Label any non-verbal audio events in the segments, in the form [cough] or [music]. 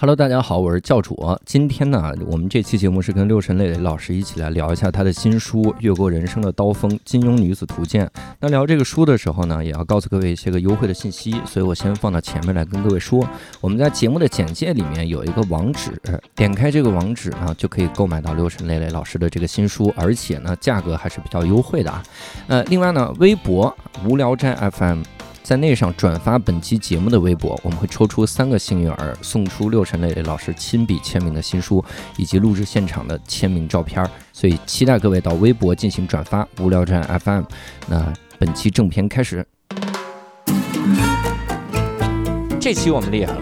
Hello，大家好，我是教主。今天呢，我们这期节目是跟六神磊磊老师一起来聊一下他的新书《越过人生的刀锋：金庸女子图鉴》。那聊这个书的时候呢，也要告诉各位一些个优惠的信息，所以我先放到前面来跟各位说。我们在节目的简介里面有一个网址，点开这个网址呢，就可以购买到六神磊磊老师的这个新书，而且呢，价格还是比较优惠的啊。呃，另外呢，微博无聊斋 FM。在那上转发本期节目的微博，我们会抽出三个幸运儿，送出六神磊磊老师亲笔签名的新书，以及录制现场的签名照片。所以期待各位到微博进行转发。无聊站 FM，那本期正片开始。这期我们厉害了，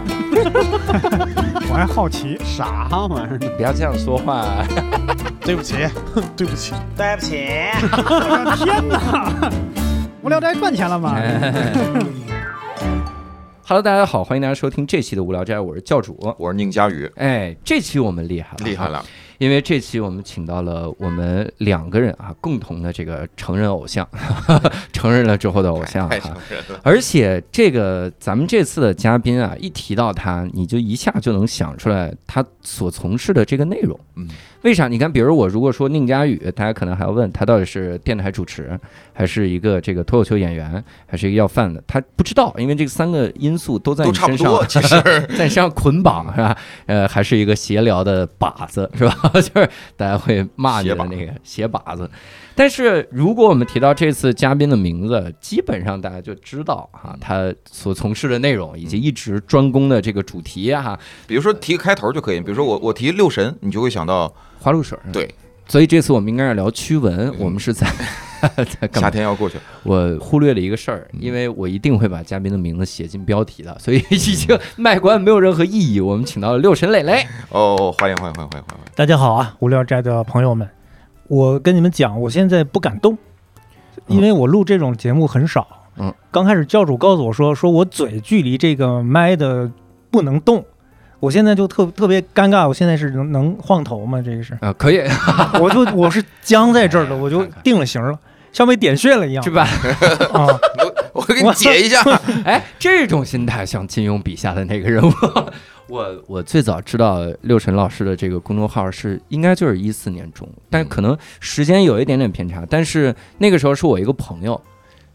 [laughs] 我还好奇啥玩意儿？不要这样说话。[laughs] 对不起，对不起，对不起。天哪！无聊斋赚钱了吗？[laughs] Hello，大家好，欢迎大家收听这期的无聊斋，我是教主，我是宁佳宇。哎，这期我们厉害了，厉害了。因为这期我们请到了我们两个人啊，共同的这个成人偶像，[laughs] 承认了之后的偶像哈，而且这个咱们这次的嘉宾啊，一提到他，你就一下就能想出来他所从事的这个内容。嗯，为啥？你看，比如我如果说宁佳宇，大家可能还要问他到底是电台主持，还是一个这个脱口秀演员，还是一个要饭的？他不知道，因为这三个因素都在你身上，[laughs] 其实在你身上捆绑是吧？呃，还是一个闲聊的靶子是吧？[laughs] 就是大家会骂你的那个 [laughs] 鞋靶子，但是如果我们提到这次嘉宾的名字，基本上大家就知道哈，他所从事的内容以及一直专攻的这个主题哈。比如说提个开头就可以，比如说我我提六神，你就会想到花露水。对，所以这次我们应该是聊驱蚊，我们是在 [laughs] 在夏天要过去了，我忽略了一个事儿，因为我一定会把嘉宾的名字写进标题的，所以已经 [laughs] 卖关没有任何意义。我们请到了六神磊磊，哦，欢迎欢迎欢迎欢迎欢迎。大家好啊，无聊斋的朋友们，我跟你们讲，我现在不敢动，因为我录这种节目很少。嗯，刚开始教主告诉我说，说我嘴距离这个麦的不能动，我现在就特特别尴尬。我现在是能能晃头吗？这个是啊，可以，[laughs] 我就我是僵在这儿的，我就定了型了，像被点穴了一样，是吧？啊，我我给你解一下。哎，这种心态像金庸笔下的那个人物。我我最早知道六神老师的这个公众号是应该就是一四年中，但可能时间有一点点偏差。但是那个时候是我一个朋友，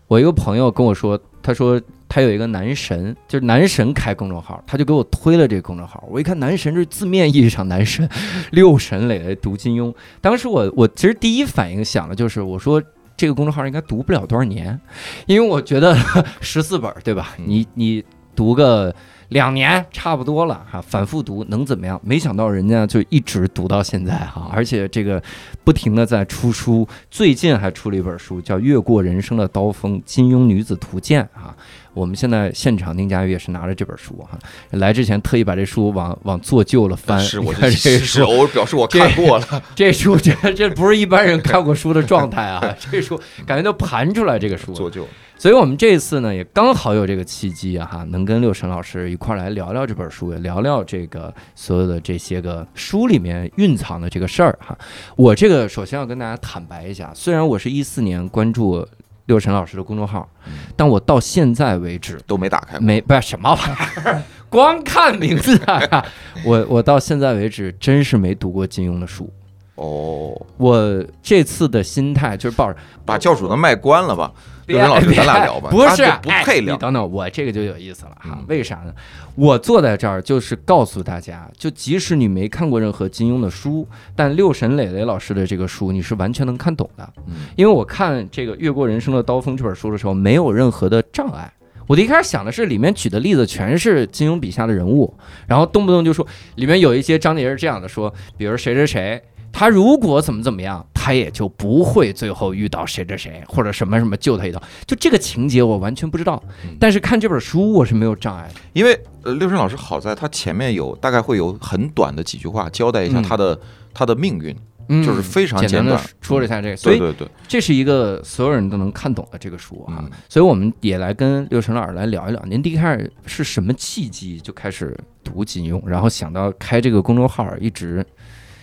我一个朋友跟我说，他说他有一个男神，就是男神开公众号，他就给我推了这个公众号。我一看男神是字面意义上男神，六神磊磊读金庸。当时我我其实第一反应想的就是我说这个公众号应该读不了多少年，因为我觉得十四本对吧？你你读个。两年差不多了哈，反复读能怎么样？没想到人家就一直读到现在哈，而且这个不停的在出书，最近还出了一本书叫《越过人生的刀锋：金庸女子图鉴》啊。我们现在现场，宁佳玉也是拿着这本书哈，来之前特意把这书往往做旧了翻。是我这书，我表示我看过了。这书这这不是一般人看过书的状态啊！[laughs] 这书感觉都盘出来这个书做旧。所以我们这次呢，也刚好有这个契机啊，哈，能跟六神老师一块来聊聊这本书，也聊聊这个所有的这些个书里面蕴藏的这个事儿哈。我这个首先要跟大家坦白一下，虽然我是一四年关注。六神老师的公众号，但我到现在为止都没打开，没不是什么玩意儿，[laughs] 光看名字啊！我我到现在为止真是没读过金庸的书。哦，我这次的心态就是抱着把教主的麦关了吧。刘老师，咱俩聊吧。不是，不配聊。你等等，我这个就有意思了哈。为啥呢？我坐在这儿就是告诉大家，就即使你没看过任何金庸的书，但六神磊磊老师的这个书你是完全能看懂的。因为我看这个《越过人生的刀锋》这本书的时候，没有任何的障碍。我一开始想的是，里面举的例子全是金庸笔下的人物，然后动不动就说里面有一些章节是这样的，说比如谁谁谁。他如果怎么怎么样，他也就不会最后遇到谁谁谁或者什么什么救他一刀。就这个情节我完全不知道，但是看这本书我是没有障碍的。因为呃，六神老师好在他前面有大概会有很短的几句话交代一下他的他的命运，就是非常简单的说了一下这个。对对对，这是一个所有人都能看懂的这个书啊。所以我们也来跟六神老师来聊一聊，您第一开始是什么契机就开始读金庸，然后想到开这个公众号一直。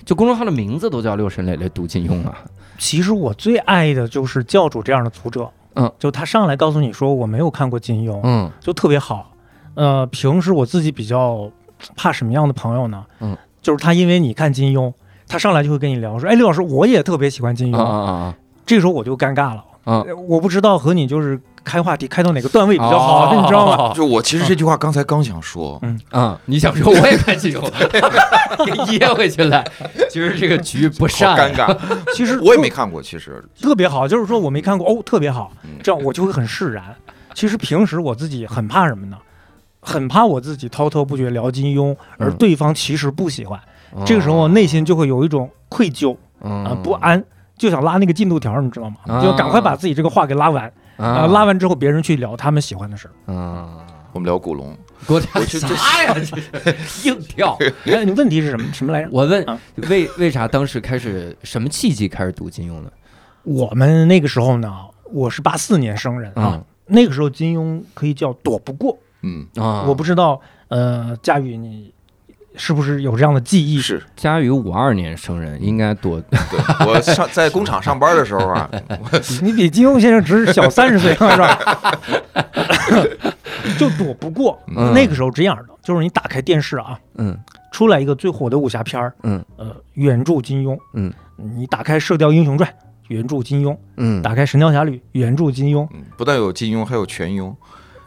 就公众号的名字都叫六神磊磊读金庸啊。其实我最爱的就是教主这样的读者，嗯，就他上来告诉你说我没有看过金庸，嗯，就特别好。呃，平时我自己比较怕什么样的朋友呢？嗯，就是他因为你看金庸，他上来就会跟你聊说，哎，刘老师，我也特别喜欢金庸。啊啊啊这时候我就尴尬了，啊！呃我不知道和你就是开话题开到哪个段位比较好，这你知道吗？[laughs] 就我其实这句话刚才刚想说，嗯啊，你想说我也看金庸，[laughs] 给噎回去了。其实这个局不好善，尴尬。[laughs] 其实我也没看过，其实特别好，就是说我没看过哦，特别好嗯，这样我就会很释然。其实平时我自己很怕什么呢？很怕我自己滔滔不绝聊金庸，而嗯对方其实不喜欢。哦这个时候内心就会有一种愧疚啊、啊不安，就想拉那个进度条，你知道吗？啊就赶快把自己这个话给拉完啊、拉完之后别人去聊他们喜欢的事儿。啊，我们聊古龙，给我讲我就啥呀？这是硬跳。[laughs] 哎，你问题是什么什么来着？我问啊为为啥当时开始什么契机开始读金庸的？我们那个时候呢，我是八四年生人啊，嗯那个时候金庸可以叫躲不过。嗯，啊，我不知道，呃，佳宇你是不是有这样的记忆？是佳宇五二年生人，应该多对我上在工厂上班的时候啊，[laughs] 你比金庸先生只是小三十岁，是吧？[laughs] 就躲不过。嗯那个时候这样的，就是你打开电视啊，嗯出来一个最火的武侠片儿，嗯呃，原著金庸，嗯，你打开《射雕英雄传》，原著金庸；嗯，打开《神雕侠侣》，原著金庸。嗯不但有金庸，还有全庸。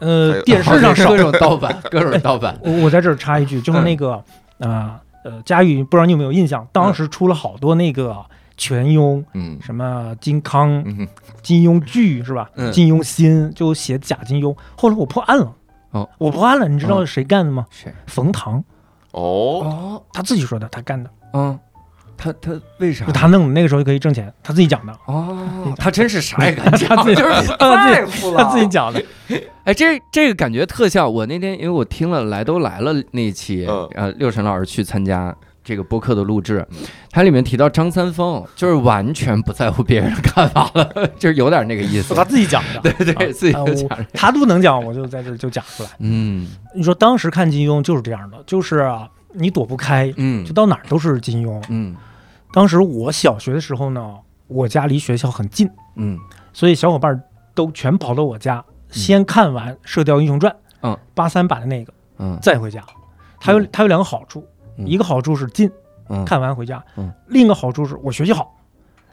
呃，电视上 [laughs] 少各。种盗版，各种盗版。我我在这儿插一句，就是那个啊呃，佳宇，不知道你有没有印象，当时出了好多那个全庸，嗯什么金康、嗯，金庸剧是吧？嗯金庸新就写假金庸，后来我破案了。哦，我破案了，你知道谁干的吗？谁？冯唐，哦，哦，他自己说的，他干的，嗯，他他为啥？他弄的，那个时候就可以挣钱，他自己讲的，哦，他真是啥也敢讲，他自己 [laughs] 就是他自己太服了。他自己讲的。[laughs] 哎，这这个感觉特像我那天，因为我听了《来都来了》那一期，嗯呃，六神老师去参加这个播客的录制嗯，它里面提到张三丰，就是完全不在乎别人的看法了，[laughs] 就是有点那个意思。他自己讲的，对对，自己讲这个。他都能讲，我就在这儿就讲出来。嗯你说当时看金庸就是这样的，就是啊你躲不开，嗯就到哪儿都是金庸。嗯当时我小学的时候呢，我家离学校很近，嗯所以小伙伴都全跑到我家，先看完《射雕英雄传》，嗯，八三版的那个，嗯再回家。它有嗯它有两个好处，嗯一个好处是近，嗯，看完回家嗯；另一个好处是我学习好，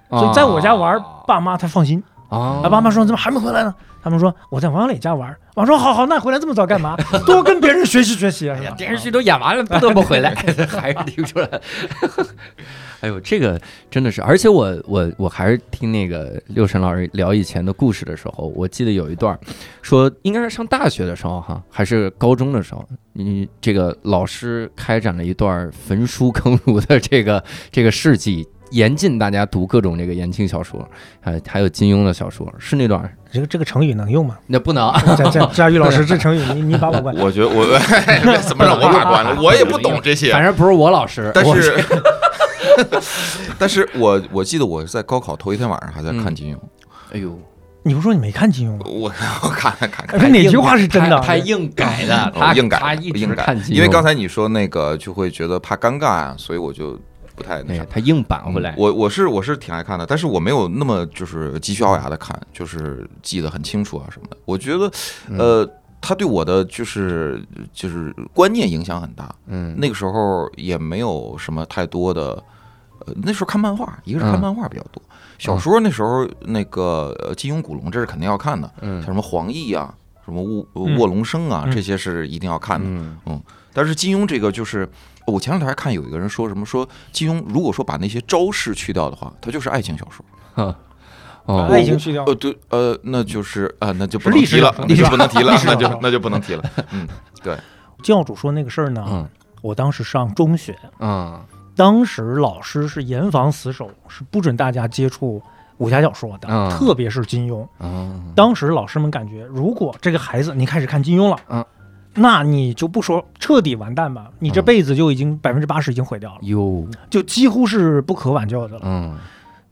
所以在我家玩，爸妈才放心。啊，啊，爸妈说怎么还没回来呢？他们说我在王小磊家玩。我说好好，那回来这么早干嘛？[laughs] 多跟别人学习学习啊，电视剧都演完了，不得不回来，[laughs] 还是听出来。哎呦，这个真的是，而且我我我还是听那个六神老师聊以前的故事的时候，我记得有一段儿说，应该是上大学的时候哈，还是高中的时候，你这个老师开展了一段焚书坑儒的这个这个事迹。严禁大家读各种这个言情小说，还还有金庸的小说，是那段儿这个这个成语能用吗？那不能，佳佳佳宇老师，这成语你你把我关。我觉得我 [laughs] 怎么让我把关了？我也不懂这些反。正不是我老师，但是，[laughs] 但是我我记得我在高考头一天晚上还在看金庸，哎呦，你不说你没看金庸吗？我 [laughs] 我看看看看，哎哪句话是真的？他硬改的，[laughs] 他硬改他一直硬改看金庸，因为刚才你说那个就会觉得怕尴尬啊，所以我就不太那啥。哎他硬扳回来，我我是我是挺爱看的，但是我没有那么就是急需咬牙的看，就是记得很清楚啊什么的。我觉得，嗯呃，他对我的就是就是观念影响很大。嗯，那个时候也没有什么太多的，呃，那时候看漫画，一个是看嗯漫画比较多，小说那时候那个呃金庸、古龙这是肯定要看的，嗯。像什么黄易啊，什么卧嗯。卧龙生啊，嗯。这些是一定要看的。嗯。但是金庸这个就是，我前两天还看有一个人说什么说金庸如果说把那些招式去掉的话，他就是爱情小说。哼哦，爱情去掉。呃，对，呃，那就是啊、那就不能提了历史不能提了那就那就不能提了。嗯，对。[laughs] 教主说那个事儿呢，嗯。我当时上中学，嗯当时老师是严防死守，是不准大家接触武侠小说的，嗯特别是金庸。嗯，当时老师们感觉，如果这个孩子你开始看金庸了，嗯，那你就不说彻底完蛋吧，你这嗯辈子就已经百分之八十已经毁掉了，哟，就几乎是不可挽救的了。嗯。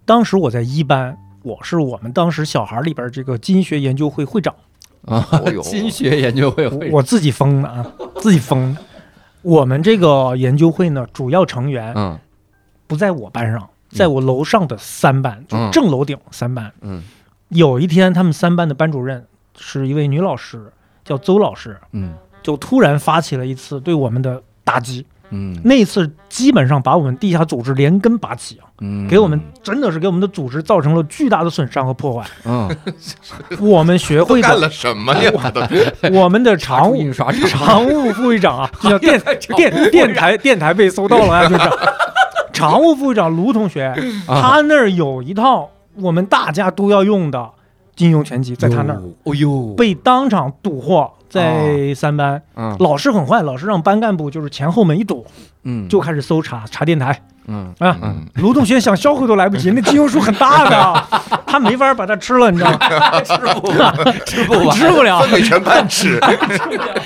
当时我在一班，我是我们当时小孩里边这个金学研究会会长，啊哦哟，金学研究会会我自己封的啊，自己封的。我们这个研究会呢，主要成员嗯。不在我班上，在我楼上的三班，就嗯。正楼顶三班。嗯。有一天，他们三班的班主任是一位女老师，叫邹老师，嗯。就突然发起了一次对我们的打击。嗯，那次基本上把我们地下组织连根拔起啊，嗯，给我们真的是给我们的组织造成了巨大的损伤和破坏。嗯，[laughs] 我们学会的，干了什么呀？我 [laughs] 都。我们的常务常务副会长啊，[laughs] 就叫电电电台电台被搜到了啊，就是。常务副会长卢同学，啊。他那儿有一套我们大家都要用的金庸全集，在他那儿哦呦，被当场堵获，在三班。嗯老师很坏，老师让班干部就是前后门一堵，嗯就开始搜查查电台嗯啊。嗯，卢同学想销毁都来不及，[laughs] 那金庸书很大的，[laughs] 他没法把它吃了，你知道吗？吃不完，[laughs] 吃不完，吃不了，分给全班吃，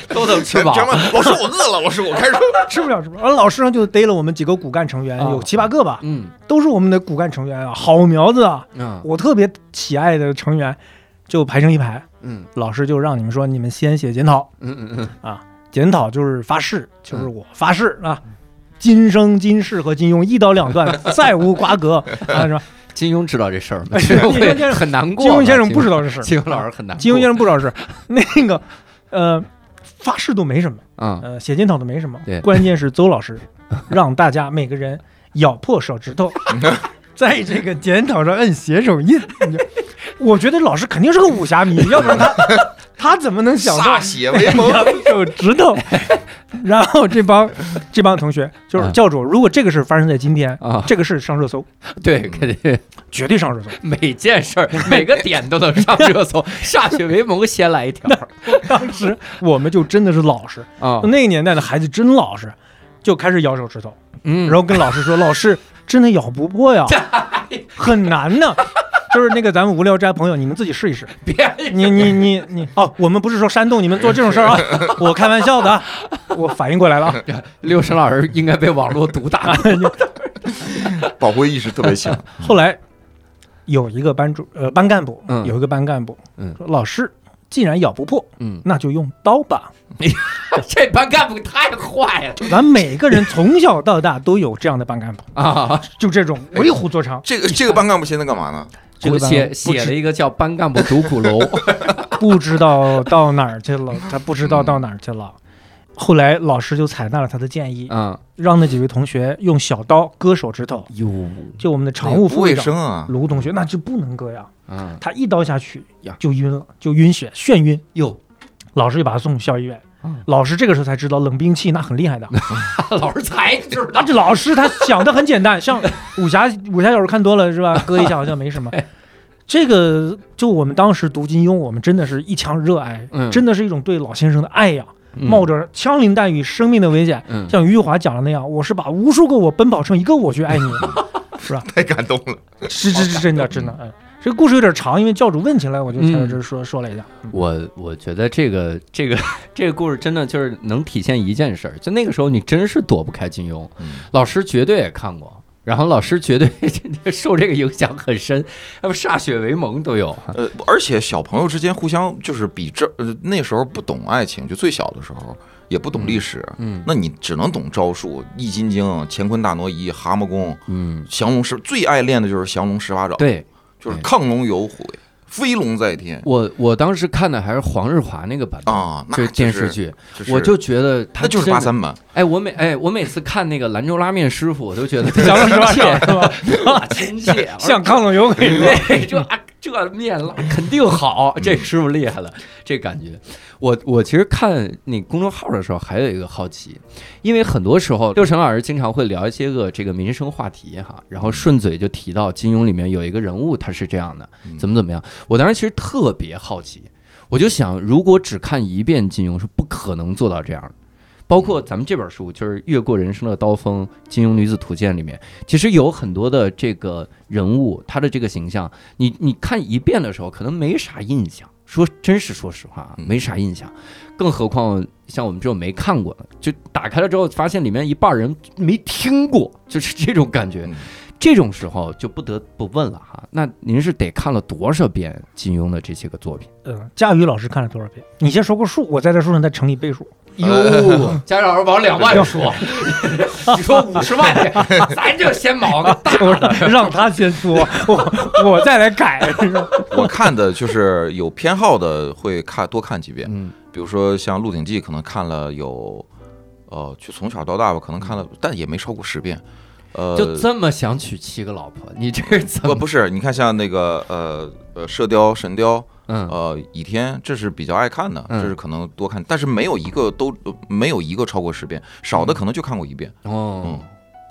都能吃饱全。班。老师，我饿了。老师，我开始。吃不了，吃不了。然后老师呢就逮了我们几个骨干成员，啊有七八个吧，嗯都是我们的骨干成员啊，好苗子啊，嗯我特别喜爱的成员，就排成一排。嗯老师就让你们说，你们先写检讨嗯嗯嗯，啊，检讨就是发誓，就是我发誓啊。今生今世和金庸一刀两断，[laughs] 再无瓜葛啊！是吧？金庸知道这事儿吗？哎金庸先生很难过。金庸先生不知道这事，金庸老师很难。金庸先生不知道是那个，呃，发誓都没什么，嗯呃，写检讨都没什么对，关键是邹老师 [laughs] 让大家每个人咬破手指头，[laughs] 在这个检讨上摁写手印。我觉得老师肯定是个武侠迷，[laughs] 要不然他他怎么能想到歃血为盟。咬手指头？[laughs] 然后这帮这帮同学就是啊教主，如果这个事发生在今天，啊，这个事上热搜，对，肯定绝对上热搜。每件事儿每个点都能上热搜，[laughs] 歃血为盟先来一条当时我们就真的是老实，啊。那个年代的孩子真老实，就开始咬手指头。嗯，然后跟老师说：“老师，真的咬不破呀，[laughs] 很难呢。”就是那个咱们无聊斋朋友，你们自己试一试。[laughs] 别你你你你哦，我们不是说煽动你们做这种事儿啊，[laughs] 我开玩笑的啊，我反应过来了啊。六神老师应该被网络毒打。保护意识特别强。后来有一个班主呃班干部，嗯有一个班干部，嗯说老师既然咬不破，嗯，那就用刀吧。[laughs] 这班干部太坏了咱每个人从小到大都有这样的班干部，啊！就这种为虎作伥。这个这个班干部现在干嘛呢？我这个班写写了一个叫《班干部独苦楼》，[laughs] 不知道到哪儿去了，他不知道到哪儿去了。后来老师就采纳了他的建议，嗯，让那几位同学用小刀割手指头。哟，就我们的常务副会长生啊！卢同学，那就不能割呀，嗯，他一刀下去呀就晕了，就晕血，眩晕。哟，老师就把他送校医院嗯。老师这个时候才知道冷兵器那很厉害的。[laughs] 老师才知啊，道，[laughs] 这老师他想的很简单，像武侠武侠小说看多了是吧？割一下好像没什么。[laughs] 这个就我们当时读金庸，我们真的是一腔热爱，嗯真的是一种对老先生的爱呀，嗯冒着枪林弹雨、生命的危险，嗯，像余华讲的那样，我是把无数个我奔跑成一个我去爱你，[laughs] 是吧？太感动了。是是是真的真的，嗯，这个故事有点长，因为教主问起来，我就才在这儿说说了一下。嗯我我觉得这个这个 [laughs] 这个故事真的就是能体现一件事儿，就那个时候你真是躲不开金庸，嗯老师绝对也看过。然后老师绝对 [laughs] 受这个影响很深，要不歃血为盟都有。呃，而且小朋友之间互相就是比这呃那时候不懂爱情，就最小的时候也不懂历史，嗯。那你只能懂招数，易筋经、乾坤大挪移、蛤蟆功、嗯，降龙十，最爱练的就是降龙十八掌，对。就是对。亢龙有悔，飞龙在天。我我当时看的还是黄日华那个版本，啊，那就是电视剧，我就觉得他那就是八三版，哎，我每哎我每次看那个兰州拉面师傅，我都觉得亲切。是吧？特亲切，像亢龙有悔是吧？[laughs] [laughs] 对，这啊这面拉肯定好，这师傅厉害了，这感觉。我我其实看那公众号的时候，还有一个好奇，因为很多时候六神老师经常会聊一些个这个民生话题哈，然后顺嘴就提到金庸里面有一个人物他是这样的，怎么怎么样。我当时其实特别好奇，我就想，如果只看一遍金庸是不可能做到这样的。包括咱们这本书，就是《越过人生的刀锋：金庸女子图鉴》里面，其实有很多的这个人物，他的这个形象，你你看一遍的时候，可能没啥印象。说真是说实话啊，嗯没啥印象。更何况像我们这种没看过的，就打开了之后，发现里面一半人没听过，就是这种感觉嗯。这种时候就不得不问了哈，那您是得看了多少遍金庸的这些个作品？嗯，佳宇老师看了多少遍？你先说个数，我在这书上再乘以倍数。哟，[laughs] 家长老师往两万说，[laughs] 你说五十万，[laughs] 咱就先毛个大我的。让他先说，我我再来改。我看的就是有偏好的会看多看几遍，嗯比如说像《鹿鼎记》，可能看了有呃，就从小到大吧，可能看了，但也没超过十遍。呃，就这么想娶七个老婆，你这是怎么？不不是，你看像那个呃呃《射雕》《神雕》，嗯。呃《倚天》，这是比较爱看的，嗯。这是可能多看，但是没有一个都没有一个超过十遍，少的可能就看过一遍。哦。嗯，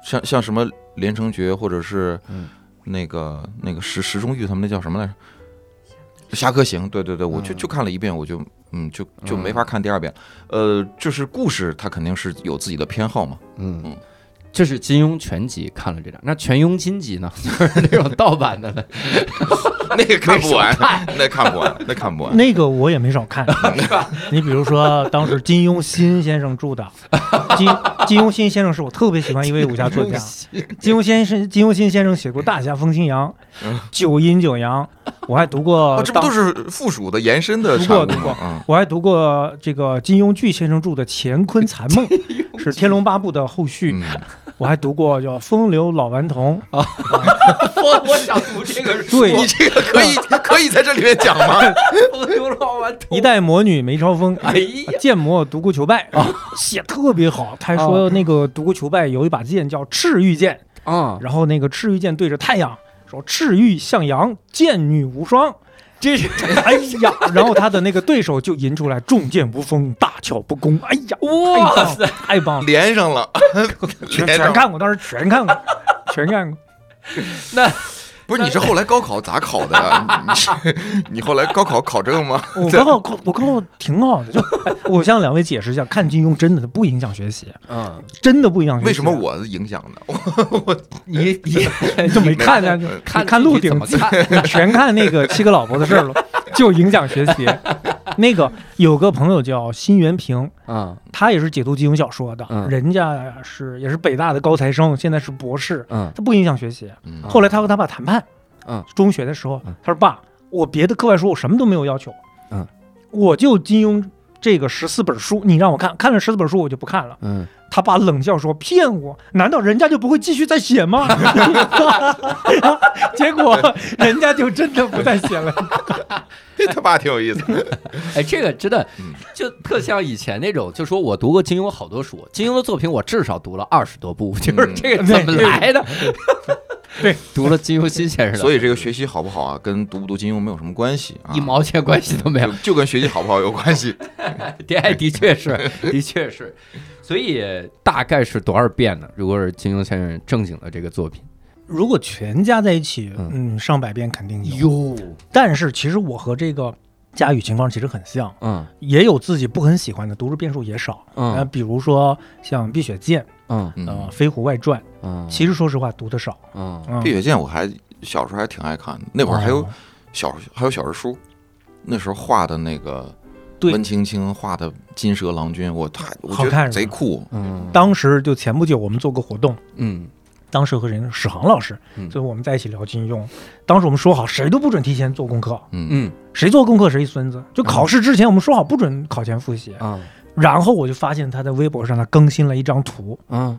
像像什么《连城诀》或者是嗯。那个那个石石中玉他们那叫什么来着？《侠客行》，对对对，我就嗯就看了一遍，我就嗯就就没法看第二遍。呃，就是故事它肯定是有自己的偏好嘛。嗯。嗯，这是金庸全集看了这两，那全庸金集呢？[laughs] 就是那种盗版的呢？[laughs] 那个看不完那看不完，那看不完。那个我也没少看，[laughs] 你比如说当时金庸新先生著的，金金庸新先生是我特别喜欢一位武侠作家，金庸先生金庸新先生写过《大侠风清扬》嗯九阴九阳》，我还读过哦，这不都是附属的延伸的读产物过读过吗？嗯，我还读过这个金庸巨先生著的《乾坤残梦》，[laughs] [laughs] 是《天龙八部》的后续。嗯。我还读过叫《风流老顽童》，啊。[laughs] 我我想读这个书，对。你这个可以可以在这里面讲吗？风流老顽童。一代魔女梅超风，哎呀，剑魔独孤求败啊，写特别好。他还说那个独孤求败有一把剑叫赤玉剑，啊，然后那个赤玉剑对着太阳说：“赤玉向阳，剑女无双。”这是 [laughs] 哎呀，然后他的那个对手就吟出来：“重剑无锋，大巧不工。”哎呀，哇塞，太棒了，连上了，全连上了。全看过，当时全看过，[laughs] 全看过。那不是你是后来高考咋考的呀？你是 [laughs] 你后来高考考这个吗？我高考考我高考挺好的，就哎 [laughs] 我向两位解释一下，看金庸真的不影响学习，嗯，真的不影响学习。为什么我影响呢？[laughs] 我我你你就没看呢？看看鹿鼎记？全看那个七个老婆的事儿了，就影响学习。[laughs] 那个有个朋友叫辛元平，嗯他也是解读金庸小说的，嗯。人家是也是北大的高材生，现在是博士，嗯。他不影响学习。嗯。后来他和他爸谈判，嗯，中学的时候嗯，他说爸，我别的课外书我什么都没有要求，嗯，我就金庸这个十四本书，你让我看，看了十四本书我就不看了。嗯，他爸冷笑说：“骗我？难道人家就不会继续再写吗？” [laughs] [laughs] 结果人家就真的不再写了。[laughs] 这他爸挺有意思。哎，这个真的嗯就特像以前那种，就说我读过金庸好多书，金庸的作品我至少读了二十多部，就是这个怎么来的？[laughs] 对，读了金庸新先生的，所以这个学习好不好啊，跟读不读金庸没有什么关系啊，一毛钱关系都没有就。就跟学习好不好有关系。[laughs] 对，的确是，[laughs] 的确是。所以大概是多少遍呢？如果是金庸先生正经的这个作品，如果全加在一起，嗯嗯，上百遍肯定有。但是其实我和这个佳宇情况其实很像，嗯也有自己不很喜欢的，读书遍数也少。呃，嗯比如说像《碧血剑》嗯嗯，呃，《飞狐外传》，嗯，其实说实话读的少。嗯嗯，碧血剑我还小时候还挺爱看的，那会儿还有哦小还有小人书，那时候画的那个对温青青画的金蛇郎君，我太我觉得好看贼酷。嗯当时就前不久我们做过活动，嗯当时和人史航老师，嗯所以我们在一起聊金庸。当时我们说好，谁都不准提前做功课，嗯嗯谁做功课谁孙子。就考试之前，我们说好不准考前复习。啊然后我就发现他在微博上他更新了一张图，嗯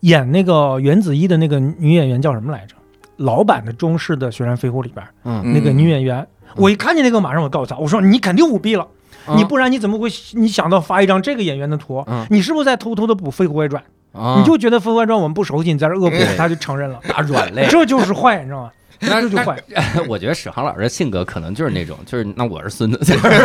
演那个袁子怡的那个女演员叫什么来着？老版的中式的《雪山飞狐》里边嗯那个女演员，我一看见那个，马上我告诉他，我说你肯定舞弊了，你不然你怎么会你想到发一张这个演员的图？嗯你是不是在偷偷的补《飞狐外传》？啊你就觉得《飞狐外传》我们不熟悉，你在这恶补，他就承认了，[laughs] 打软肋。这就是坏，你知道吗？那这就坏。[laughs] 我觉得史航老师的性格可能就是那种，就是那我是孙子，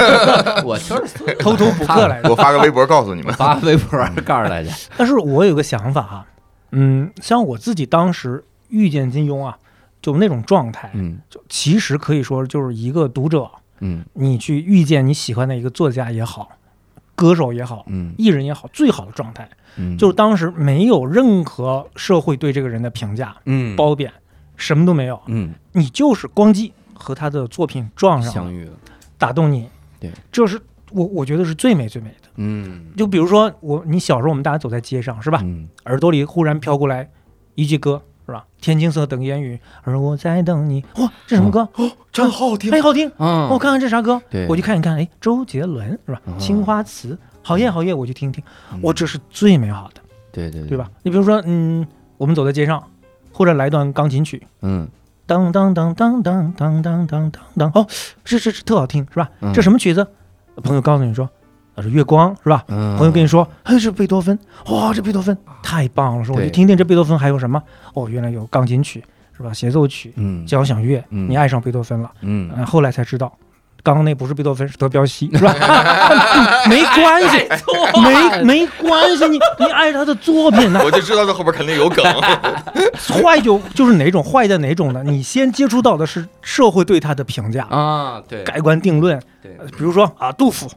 [laughs] 我就是，偷偷补课来着。我发个微博告诉你们。发微博告诉大家。但是我有个想法哈，嗯，像我自己当时遇见金庸啊，就那种状态，嗯就其实可以说就是一个读者，嗯你去遇见你喜欢的一个作家也好，歌手也好，嗯艺人也好，最好的状态嗯，就是当时没有任何社会对这个人的评价、嗯褒贬，什么都没有，嗯你就是光机和他的作品撞上了，相遇了，打动你，对，这是我我觉得是最美最美的。嗯就比如说我，你小时候我们大家走在街上是吧？嗯耳朵里忽然飘过来一句歌是吧？天青色等烟雨，而我在等你。哇，这什么歌？哦真好听哎，好听！嗯我看看这啥歌对，我去看一看。哎，周杰伦是吧嗯？青花瓷，好耶好耶，我去听听。嗯哇，这是最美好的，对对对？吧？你比如说，嗯，我们走在街上，或者来段钢琴曲，嗯当当当当当当当当当当，哦，这这这特好听是吧嗯？这什么曲子？朋友告诉你说，啊，是月光是吧？嗯朋友跟你说，哎，是贝多芬，哇，这贝多芬太棒了，说我对去听听这贝多芬还有什么？哦，原来有钢琴曲是吧？协奏曲、嗯交响乐，嗯你爱上贝多芬了。嗯嗯，后来才知道，刚刚那不是贝多芬，是德彪西，是吧？[laughs] [laughs] 没关系，没没关系，你你爱他的作品呢，我就知道这后边肯定有梗。[laughs] 坏就就是哪种坏在哪种呢？你先接触到的是社会对他的评价，啊，对，改观定论，对呃比如说啊，杜甫，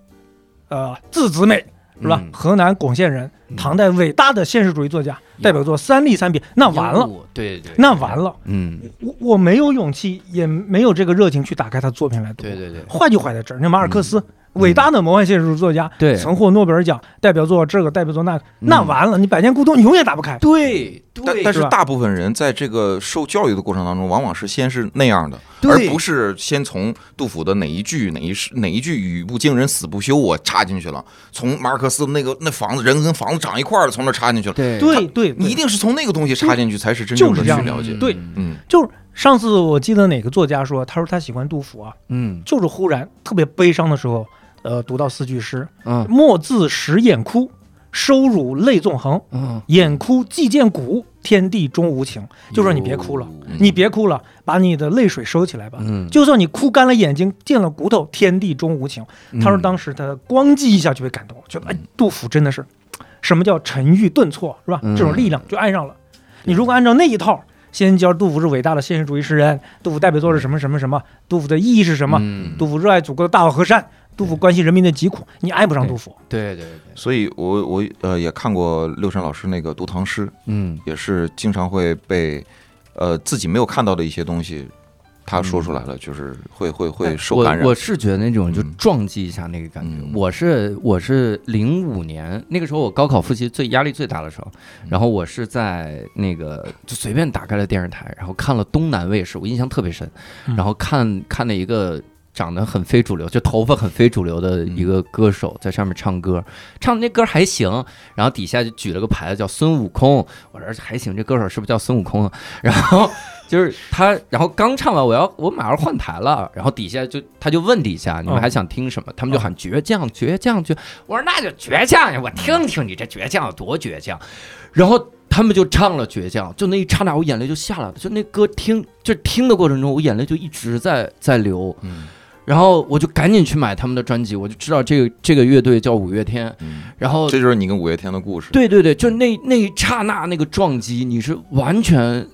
呃，字子美是吧？嗯。河南巩县人，嗯。唐代伟大的现实主义作家，代表作《三吏三别》，那完了，，对对，那完了，嗯，我我没有勇气，也没有这个热情去打开他作品来读。对对对，坏就坏在这儿。那马尔克斯，嗯伟大的魔幻现实主义作家，对曾获诺贝尔奖，代表作这个，代表作那个，那嗯完了，你百年孤独，你永远打不开。对对，但但是大部分人在这个受教育的过程当中，往往是先是那样的，对而不是先从杜甫的哪一句哪一诗哪一句语不惊人死不休我插进去了，从马尔克斯那个那房子人跟房子长一块儿了，从那插进去了。对对对，你一定是从那个东西插进去，才是真正的去了解。对嗯，就是上次我记得哪个作家说，他说他喜欢杜甫啊，嗯就是忽然特别悲伤的时候，呃，读到四句诗：嗯莫自使眼哭，收辱泪纵横。嗯，眼哭既见骨，天地终无情。就说你别哭了，嗯你别哭了，把你的泪水收起来吧。嗯，就算你哭干了眼睛，见了骨头，天地终无情。他说当时他咣叽一下就被感动，觉得哎，杜甫真的是，什么叫沉郁顿挫，是吧？嗯这种力量就爱上了。你如果按照那一套，先教杜甫是伟大的现实主义诗人，杜甫代表作是什么什么什么，杜甫的意义是什么？嗯杜甫热爱祖国的大好河山，杜甫关心人民的疾苦，你爱不上杜甫。对对对，所以我我呃也看过六神老师那个读唐诗，嗯也是经常会被呃自己没有看到的一些东西，他说出来了，就是会会会受感染我。是觉得那种就嗯撞击一下那个感觉。嗯我是我是零五年那个时候我高考复习最压力最大的时候，嗯然后我是在那个就随便打开了电视台，然后看了东南卫视，我印象特别深，嗯然后看看了一个。长得很非主流，就头发很非主流的一个歌手在上面唱歌，唱的那歌还行，然后底下就举了个牌子叫孙悟空，我说还行，这歌手是不是叫孙悟空啊？然后就是他，然后刚唱完，我要我马上换台了，然后底下就他就问底下你们还想听什么？他们就喊倔强倔强倔，我说那就倔强呀，我听听你这倔强有多倔强。然后他们就唱了倔强，就那一刹那我眼泪就下来了，就那歌听就听的过程中，我眼泪就一直在在流。嗯然后我就赶紧去买他们的专辑，我就知道这个这个乐队叫五月天。嗯，然后这就是你跟五月天的故事。对对对，就那那一刹那那个撞击，你是完全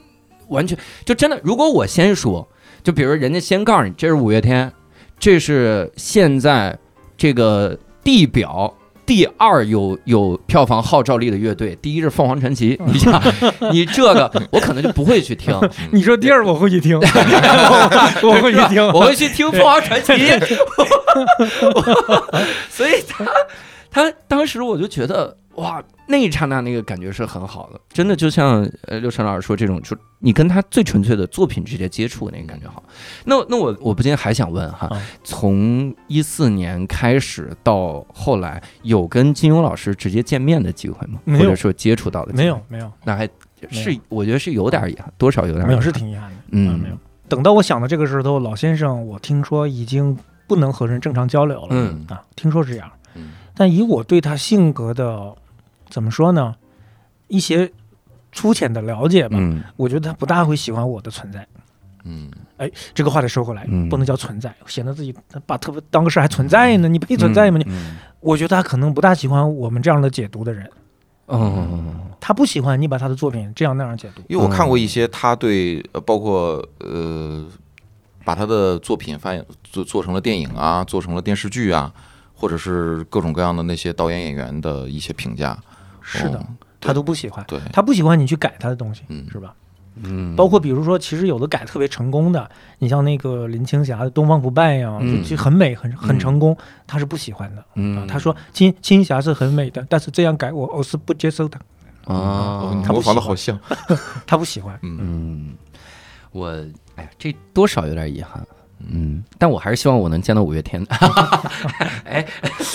完全就真的。如果我先说，就比如人家先告诉你这是五月天，这是现在这个地表。第二有有票房号召力的乐队，第一是凤凰传奇。你想，你这个我可能就不会去听，[laughs] 你说第二我会去听，我 [laughs] 我会去听，我会去听凤凰传奇。[laughs] 所以他他当时我就觉得哇，那一刹那那个感觉是很好的，真的就像呃刘晨老师说这种，就你跟他最纯粹的作品直接接触那个感觉好。那那我我不禁还想问哈啊，从一四年开始到后来，有跟金庸老师直接见面的机会吗？没有。或者说接触到的？没有，没有。那还是我觉得是有点遗憾，多少有点没有是挺遗憾的，嗯。没有。等到我想到这个时候，老先生我听说已经不能和人正常交流了，嗯。啊，听说是这样。嗯。但以我对他性格的怎么说呢，一些粗浅的了解吧，嗯。我觉得他不大会喜欢我的存在。嗯。哎这个话得说回来，嗯。不能叫存在，显得自己把特别当个事儿还存在呢，你配存在吗？你，嗯。我觉得他可能不大喜欢我们这样的解读的人，嗯，他不喜欢你把他的作品这样那样解读。因为我看过一些他对呃，包括呃，把他的作品翻译做做成了电影啊，做成了电视剧啊，或者是各种各样的那些导演演员的一些评价。是的哦，他都不喜欢，对，他不喜欢你去改他的东西，嗯是吧？嗯，包括比如说，其实有的改特别成功的，你像那个林青霞的《东方不败》呀，嗯就就很美，很很成功，他是不喜欢的。啊嗯，他说青青霞是很美的，但是这样改我我是不接受的，啊模仿的喜欢好像。[laughs] 他不喜欢。嗯嗯，我哎呀，这多少有点遗憾。嗯，但我还是希望我能见到五月天。[laughs] 哎，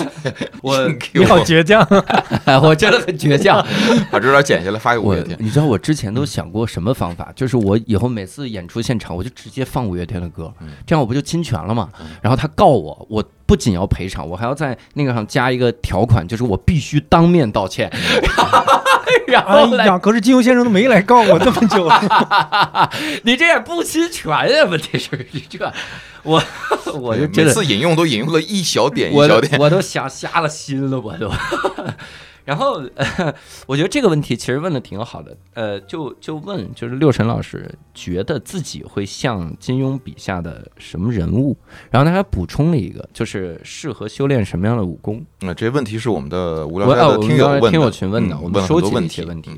[laughs] 我你好倔强，[laughs] 我真的很倔强。把这段剪下来发给五我月天。你知道我之前都想过什么方法，就是我以后每次演出现场，我就直接放五月天的歌嗯，这样我不就侵权了吗嗯？然后他告我，我不仅要赔偿，我还要在那个上加一个条款，就是我必须当面道歉。[laughs] 然后呢，哎呀，可是金庸先生都没来告我这么久，[laughs] 你这也不侵权呀？问题是你这，我 [laughs] 我就每次引用都引用了一小点一我都小点。我都想瞎了心了，我都。然后、呃，[laughs] 我觉得这个问题其实问的挺好的，呃，就就问，就是六神老师觉得自己会像金庸笔下的什么人物？然后他还补充了一个，就是适合修炼什么样的武功？那这些问题是我们的无聊我听友问的，们听友群问的，嗯我们收集问了很多问题一些问题。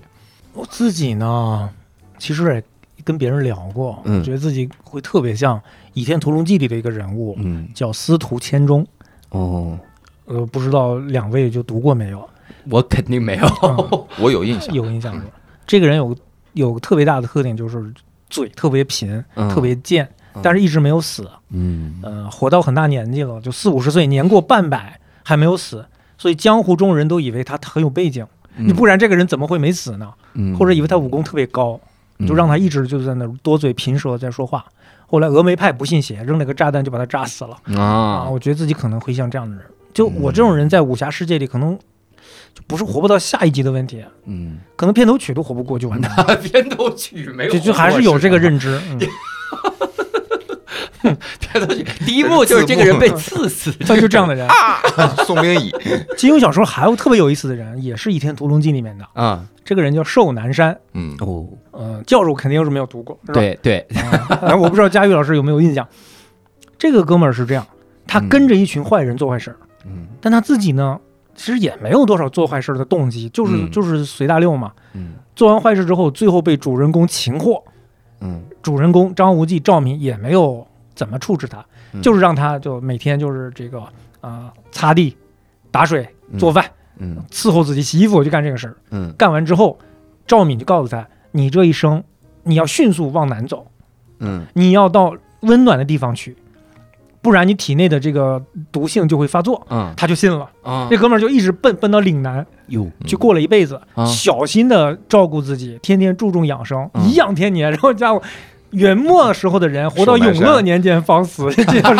我自己呢，其实也跟别人聊过，嗯我觉得自己会特别像《倚天屠龙记》里的一个人物，嗯，叫司徒千钟。哦，呃，不知道两位就读过没有？我肯定没有。嗯 [laughs] 我有印象。有印象？这个人有有个特别大的特点，就是嘴特别贫，嗯特别贱，但是一直没有死。嗯呃，活到很大年纪了，就四五十岁，年过半百还没有死，所以江湖中人都以为他很有背景，你不然这个人怎么会没死呢？嗯或者以为他武功特别高，就让他一直就在那儿多嘴贫舌在说话。后来峨眉派不信邪，扔了个炸弹就把他炸死了啊！啊，我觉得自己可能会像这样的人，就我这种人在武侠世界里，可能就不是活不到下一集的问题，嗯，可能片头曲都活不过就完蛋。了。[laughs] 片头曲没有，就就还是有这个认知，嗯。[laughs] 片头曲第一幕就是这个人被刺死，[laughs] 他就这样的人。宋兵乙，金庸小说还有特别有意思的人，也是《倚天屠龙记》里面的，啊，这个人叫寿南山，嗯，哦，嗯，教授肯定是没有读过，是吧？对。对，啊，然后我不知道佳玉老师有没有印象，这个哥们儿是这样，他跟着一群坏人做坏事儿，嗯。但他自己呢，其实也没有多少做坏事的动机，就是、嗯。就是随大溜嘛。嗯。做完坏事之后，最后被主人公擒获，嗯。主人公张无忌、赵敏也没有怎么处置他，嗯。就是让他就每天就是这个啊、擦地、打水、做饭，嗯。伺候自己洗衣服，就干这个事儿。嗯。干完之后，赵敏就告诉他：“你这一生，你要迅速往南走，嗯。你要到温暖的地方去，不然你体内的这个毒性就会发作。”嗯他就信了，啊这哥们儿就一直奔奔到岭南哟去过了一辈子，啊小心的照顾自己，天天注重养生，嗯颐养天年。然后家伙，元末时候的人活到永乐年间方死，[laughs] 这叫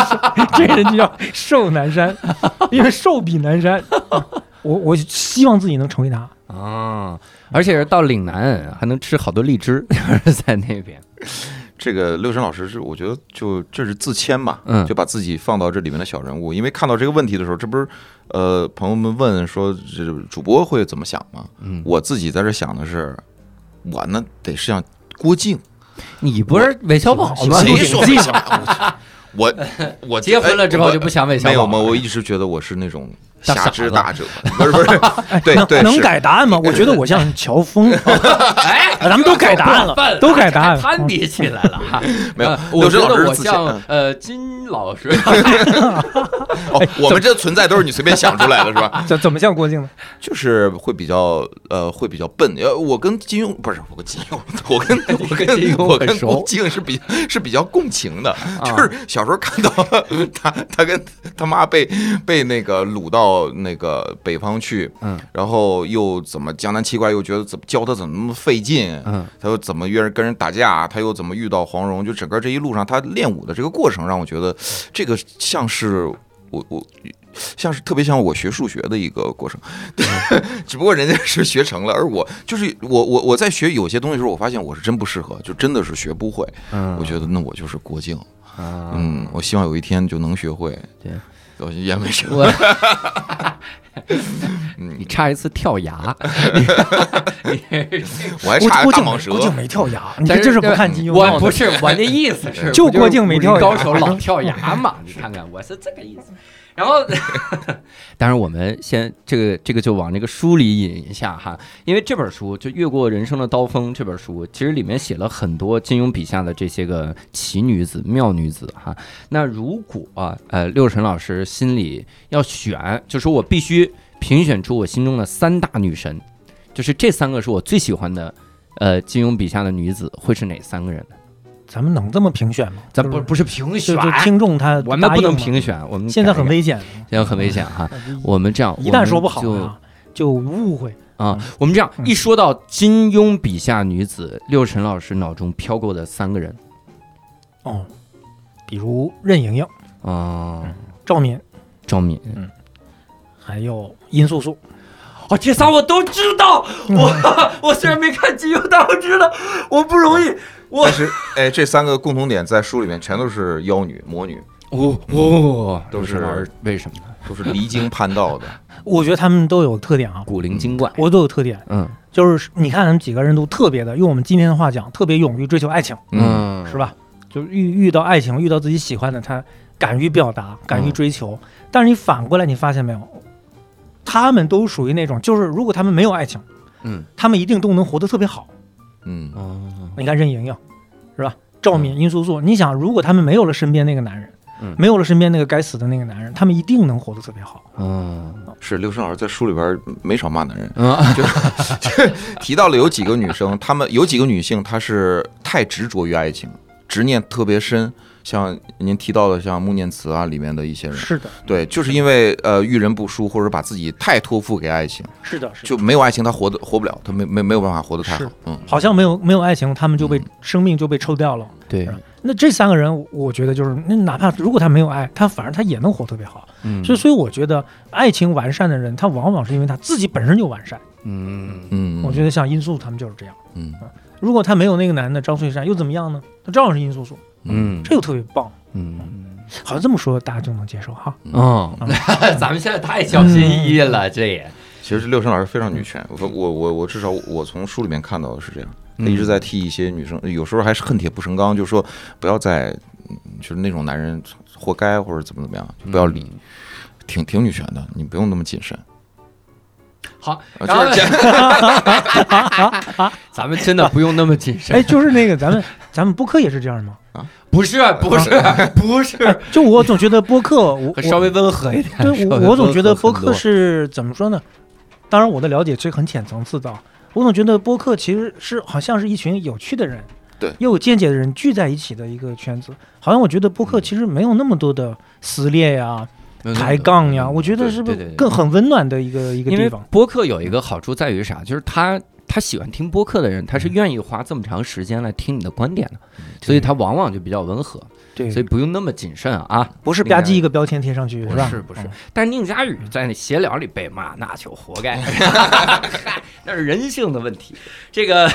这人就叫寿南山，[laughs] 因为寿比南山。我我希望自己能成为他。啊，而且是到岭南还能吃好多荔枝，在那边，这个六神老师是，我觉得就这是自谦吧，嗯就把自己放到这里面的小人物。因为看到这个问题的时候，这不是呃朋友们问说这主播会怎么想吗？嗯，我自己在这想的是，我呢得是像郭靖，你不是韦小宝吗？谁说韦小宝？我我 [laughs] 结婚了之后就不想韦小宝没有吗？我一直觉得我是那种大傻侠之子大者，不是不是，[laughs] 对对能改答案吗？我觉得我像乔峰 [laughs] [laughs] 哎，咱们都改答案了都改答案了攀比起来了哈。没有呃我觉得我。像嗯呃金老师，哦，我们这存在都是你随便想出来的，是吧？怎怎么像郭靖呢？就是会比较呃，会比较笨。呃，我跟金庸不是我跟金庸，我跟我跟金庸我跟很熟啊郭靖是比是比较共情的。就是小时候看到他他跟他妈被被那个掳到那个北方去，嗯，然后又怎么江南七怪，又觉得怎么教他怎么那么费劲，嗯，他又怎么约人跟人打架，他又怎么遇到黄蓉，就整个这一路上他练武的这个过程，让我觉得这个像是我我。像是特别像我学数学的一个过程，[laughs] 只不过人家是学成了，而我就是我我我在学有些东西的时候，我发现我是真不适合，就真的是学不会。嗯我觉得那我就是郭靖，啊，嗯，我希望有一天就能学会。对，我也没学。我嗯 [laughs] 你差一次跳崖，[laughs] 我还郭郭靖差个大蟒蛇没郭。靖没跳崖，你但这这是不看金庸我不是我的意思是，就郭靖没跳高手老跳崖嘛？你看看，我是这个意思。然后，[laughs] 当然我们先这个这个就往这个书里引一下哈，因为这本书就《越过人生的刀锋》这本书，其实里面写了很多金庸笔下的这些个奇女子、妙女子哈。那如果呃六神老师心里要选，就说我必须评选出我心中的三大女神，就是这三个是我最喜欢的。呃，金庸笔下的女子会是哪三个人呢？咱们能这么评选吗？就是咱不不是评选。就，是听众他我们不能评选，我们现在很危险，现在很危险哈。我们这样，一旦说不好就啊，就误会。啊，我们这样嗯一说到金庸笔下女子，六神老师脑中飘过的三个人。哦，比如任盈盈、啊，赵敏、赵敏，嗯。还有殷素素，哦，这仨我都知道。我 [laughs] 我虽然没看金庸，但我知道我不容易。我但是哎，这三个共同点在书里面全都是妖女、魔女，哦哦，都是为什么呢？都是离经叛道的。[laughs] 我觉得他们都有特点啊，古灵精怪。我都有特点，嗯就是你看他们几个人都特别的，用我们今天的话讲，特别勇于追求爱情，嗯，是？吧？就是遇遇到爱情，遇到自己喜欢的，他敢于表达，敢于追求。但是你反过来，你发现没有，他们都属于那种，就是如果他们没有爱情，嗯他们一定都能活得特别好。嗯哦，你看任盈盈，是吧？赵敏、殷素素，你想，如果他们没有了身边那个男人，嗯没有了身边那个该死的那个男人，他们一定能活得特别好。嗯是刘胜老师在书里边没少骂男人，[laughs] 嗯提到了有几个女生，她们有几个女性，她是太执着于爱情，执念特别深。像您提到的，像穆念慈啊里面的一些人，是的，对，就是因为呃遇人不淑，或者把自己太托付给爱情，是的，是的。就没有爱情，他活得活不了，他没没没有办法活得太好。嗯好像没有没有爱情，他们就被、嗯生命就被抽掉了。对那这三个人，我觉得就是，那哪怕如果他没有爱，他反而他也能活特别好。嗯所以，所以我觉得爱情完善的人，他往往是因为他自己本身就完善。嗯嗯，我觉得像殷素他们就是这样。嗯如果他没有那个男的张翠山，又怎么样呢？他照样是殷素素，嗯这个特别棒。嗯。好像这么说大家就能接受哈。嗯，[laughs] 咱们现在太小心翼翼了，这也。其实六神老师非常女权，我我我我至少我从书里面看到的是这样，他嗯一直在替一些女生，有时候还是恨铁不成钢，就说不要再，嗯就是那种男人活该或者怎么怎么样，就不要理，挺挺女权的，你不用那么谨慎。好，啊然后就是这。[laughs] 咱们真的不用那么谨慎。哎，就是那个咱们咱们播客也是这样吗？不是不是不是，哎，就我总觉得播客，我我 [laughs] 稍微温和一点。对我我总觉得播客是怎么说呢？当然我的了解是很浅层次的啊，我总觉得播客其实是好像是一群有趣的人，对又有见解的人聚在一起的一个圈子。好像我觉得播客其实没有那么多的撕裂呀、抬杠呀，我觉得是不是更很温暖的一个一个因为地方？播客有一个好处在于啥？就是他他喜欢听播客的人，他是愿意花这么长时间来听你的观点的，所以他往往就比较温和，对所以，不用那么谨慎啊。不是吧唧一个标签贴上去是吧？不是不是嗯，但是宁佳宇在那闲聊里被骂，那就活该，[laughs] [laughs] 那是人性的问题。这个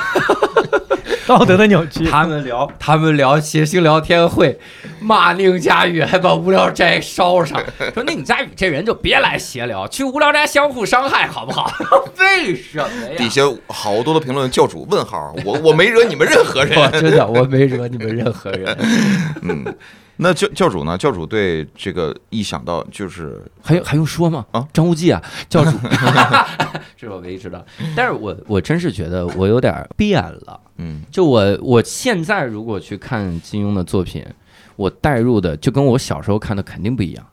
[laughs] 道德的扭曲。他们聊，他们聊谐星聊天会，骂宁佳宇，还把无聊斋烧上，[laughs] 说宁佳宇这人就别来闲聊，去无聊斋相互伤害好不好？[laughs] 为什么呀？底下好多的评论，教主问号，我我没惹你们任何人。真的我没惹你们任何人。嗯，那教教主呢？教主对这个一想到就是还还用说吗？啊，张无忌啊，教主，[laughs] [laughs] 这是我唯一知道。但是我我真是觉得我有点变了。嗯就我我现在如果去看金庸的作品，我带入的就跟我小时候看的肯定不一样，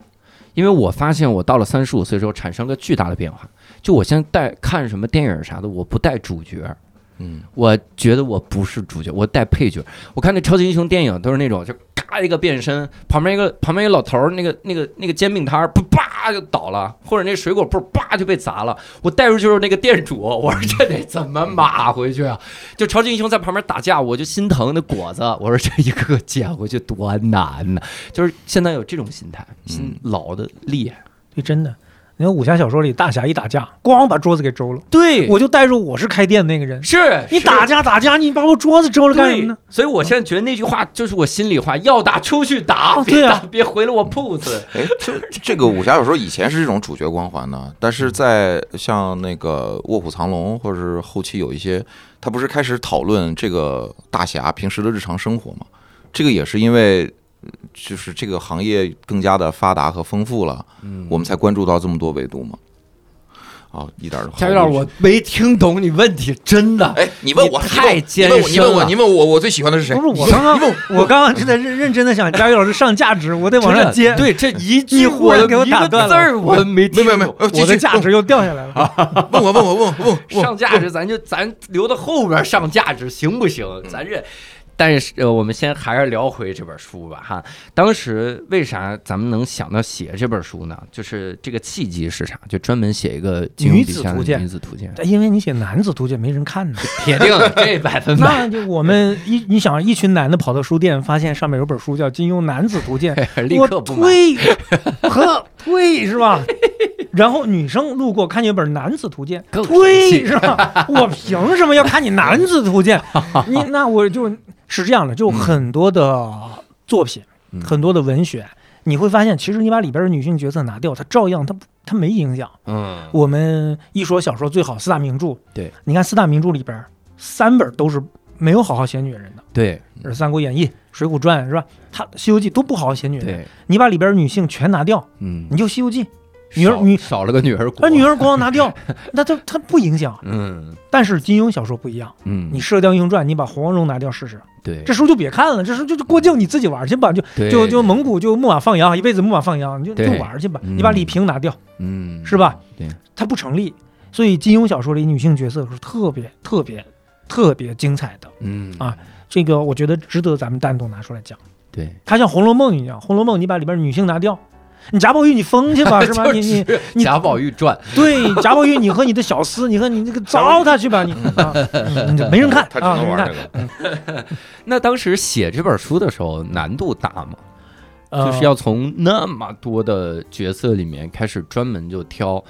因为我发现我到了三十五岁之后产生了巨大的变化。就我现在带看什么电影啥的，我不带主角，嗯我觉得我不是主角，我带配角。我看那超级英雄电影都是那种，就嘎一个变身，旁边一个旁边一个老头儿，那个那个那个煎饼摊儿，噗叭就倒了，或者那水果铺叭就被砸了。我带入就是那个店主，我说这得怎么码回去啊？就超级英雄在旁边打架，我就心疼那果子，我说这一个个捡回去多难呐、就是现在有这种心态，心老的厉害。对，真的。你看武侠小说里，大侠一打架，咣把桌子给周了，对我就带入我是开店的那个人。是是你打架打架，你把我桌子周了干什么呢？所以我现在觉得那句话就是我心里话，要打出去打，别打，哦对啊别回了我铺子。哎，这这个武侠小说以前是这种主角光环的，但是在像那个《卧虎藏龙》或者是后期有一些，他不是开始讨论这个大侠平时的日常生活吗？这个也是因为，呃就是这个行业更加的发达和丰富了，嗯我们才关注到这么多维度嘛。啊，一点儿都毫佳宇老师，我没听懂你问题，真的。哎，你问我，你太你艰问我，你问我，深了你问我，我最喜欢的是谁？不是我刚刚，我刚刚正在认认真的想，佳宇老师上价值，我得往上接。对，这一句你忽然给我一个打断了字儿我没听没有没有没有，我的价值又掉下来了。[laughs] 问我问我问我问我问我上价值，咱就咱留到后边上价值行不行？咱这。但是呃，我们先还是聊回这本书吧哈。当时为啥咱们能想到写这本书呢？就是这个契机是啥？就专门写一个金庸女子图鉴女子图鉴，因为你写男子图鉴没人看呢，[laughs] 铁定这百分百。那就我们一你想一群男的跑到书店，发现上面有本书叫《金庸男子图鉴》，[laughs] 立我刻不买。[laughs] 退，呵推是吧？然后女生路过看见一本《男子图鉴》，更生气退是吧？[laughs] 我凭什么要看你《男子图鉴》？[laughs] 你那我就是这样的，就很多的作品，嗯很多的文学，你会发现，其实你把里边的女性角色拿掉，它照样它它没影响。嗯，我们一说小说最好四大名著，对，你看四大名著里边三本都是没有好好写女人的，对是《三国演义》《水浒传》是吧？它《西游记》都不好好写女人。你把里边女性全拿掉，嗯，你就《西游记》，女儿少女少了个女儿国，把女儿国王拿掉，[laughs] 那它它不影响。嗯但是金庸小说不一样，嗯，你《射雕英雄传》，你把黄蓉拿掉试试，对这书就别看了，这书就就郭靖你自己玩去吧，就就就蒙古就牧马放羊，一辈子牧马放羊，你就就玩去吧。嗯你把李萍拿掉，嗯是吧？对，它不成立。所以金庸小说里女性角色是特别特别特别精彩的，嗯啊这个我觉得值得咱们单独拿出来讲。对，它像《红楼梦》一样，《红楼梦》你把里边女性拿掉，你贾宝玉你疯去吧，[laughs] 是吧？你你你贾宝玉传，对贾宝玉，你和你的小厮，你和你那个糟蹋去吧，你没人看 [laughs] 他只啊，没人能玩看这。个。那当时写这本书的时候难度大吗？呃就是要从那么多的角色里面开始专门就挑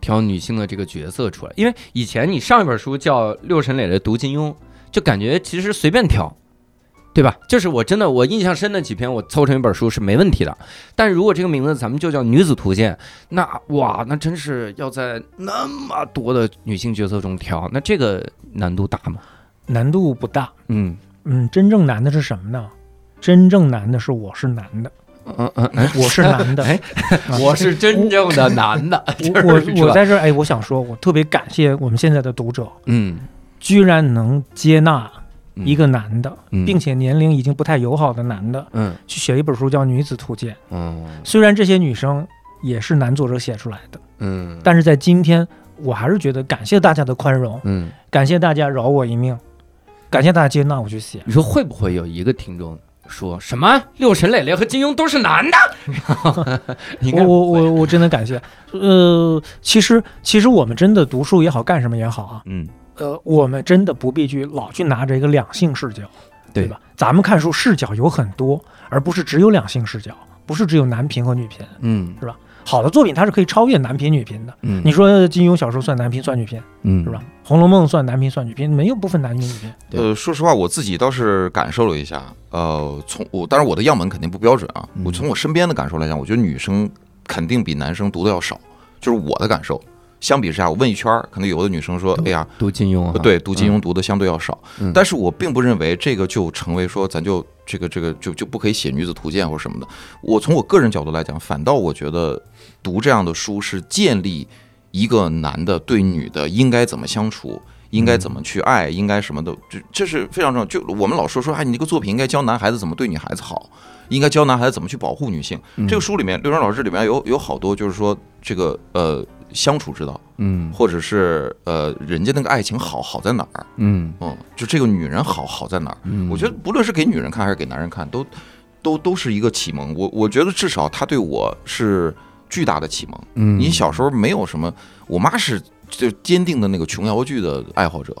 挑女性的这个角色出来，因为以前你上一本书叫六神磊的读金庸，就感觉其实随便挑。对吧？就是我真的我印象深的几篇，我凑成一本书是没问题的。但如果这个名字咱们就叫女子图鉴，那哇，那真是要在那么多的女性角色中挑，那这个难度大吗？难度不大，嗯嗯，真正难的是什么呢？真正难的是我是男的，嗯嗯嗯，我是男的，我是真正的男的，我我我在这儿哎，我想说，我特别感谢我们现在的读者，嗯居然能接纳一个男的，嗯并且年龄已经不太友好的男的，嗯去写一本书叫《女子图鉴》。嗯虽然这些女生也是男作者写出来的，嗯，但是在今天，我还是觉得感谢大家的宽容，嗯，感谢大家饶我一命，感谢大家接纳我去写。你说会不会有一个听众说什么六神磊磊和金庸都是男的？[laughs] 应我我我我真的感谢。呃，其实其实我们真的读书也好，干什么也好啊，嗯呃，我们真的不必去老去拿着一个两性视角，对对吧？咱们看书视角有很多，而不是只有两性视角，不是只有男频和女频。嗯是吧好的作品它是可以超越男频女频的。嗯，你说金庸小说算男频算女频嗯是吧？？《红楼梦》算男频算女频，没有不分男女女频。对呃，说实话，我自己倒是感受了一下，呃，从我当然我的样本肯定不标准啊，嗯我从我身边的感受来讲，我觉得女生肯定比男生读的要少，就是我的感受。相比之下，我问一圈儿，可能有的女生说：“哎呀，读金庸啊，对，读金庸读的相对要少。嗯但是我并不认为这个就成为说咱就这个这个就就不可以写女子图鉴或者什么的。我从我个人角度来讲，反倒我觉得读这样的书是建立一个男的对女的应该怎么相处。应该怎么去爱，应该什么的，这这是非常重要。就我们老说说，哎，你这个作品应该教男孩子怎么对女孩子好，应该教男孩子怎么去保护女性。嗯这个书里面，六川老师里面有有好多，就是说这个呃相处之道，嗯或者是呃人家那个爱情好好在哪儿，嗯嗯，就这个女人好好在哪儿？嗯，我觉得不论是给女人看还是给男人看，都都都是一个启蒙。我我觉得至少他对我是巨大的启蒙。嗯，你小时候没有什么，我妈是就坚定的那个琼瑶剧的爱好者，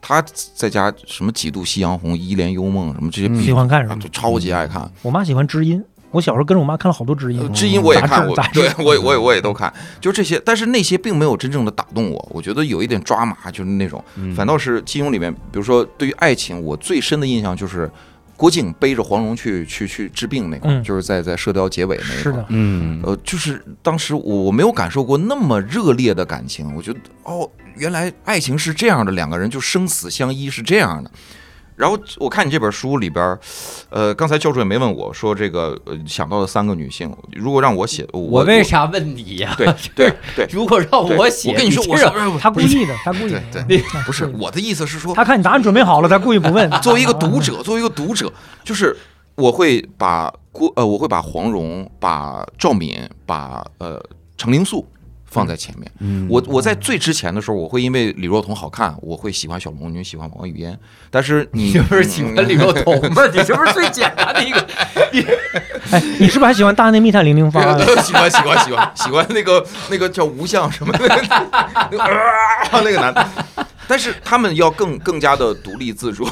她在家什么几度夕阳红、一帘幽梦什么这些嗯喜欢看什么啊就？超级爱看。我妈喜欢知音，我小时候跟着我妈看了好多知音呃，知音我也看，我杂志杂志对我也我也我也都看，就这些，但是那些并没有真正的打动我。我觉得有一点抓马，就是那种，嗯反倒是金庸里面，比如说对于爱情，我最深的印象就是郭靖背着黄蓉去去去治病那块儿，嗯就是在在射雕结尾那一块儿。是的，嗯呃，就是当时我我没有感受过那么热烈的感情，我觉得哦，原来爱情是这样的，两个人就生死相依是这样的。然后我看你这本书里边，呃，刚才教主也没问我说这个呃想到的三个女性，如果让我写，我我为啥问你呀？[laughs] 对对对如果让我写，我跟你说，我这说他故意的，他故意的。[laughs] 不是我的意思是说，他看你答案准备好了，他故意不问。作为一个 [laughs] 读者，作为一个读者，就是我会把郭呃，我会把黄蓉、把赵敏、把呃程灵素放在前面。嗯我我在最之前的时候，我会因为李若彤好看，我会喜欢小龙女，喜欢王语嫣。但是你你不是喜欢李若彤吗？你这不是最简单的一个？[laughs] 哎，你是不是还喜欢大内密探零零发呀？[laughs] 喜欢喜欢喜欢喜欢那个那个叫吴相什么的，[laughs] 那个啊那个男的，但是他们要更更加的独立自主。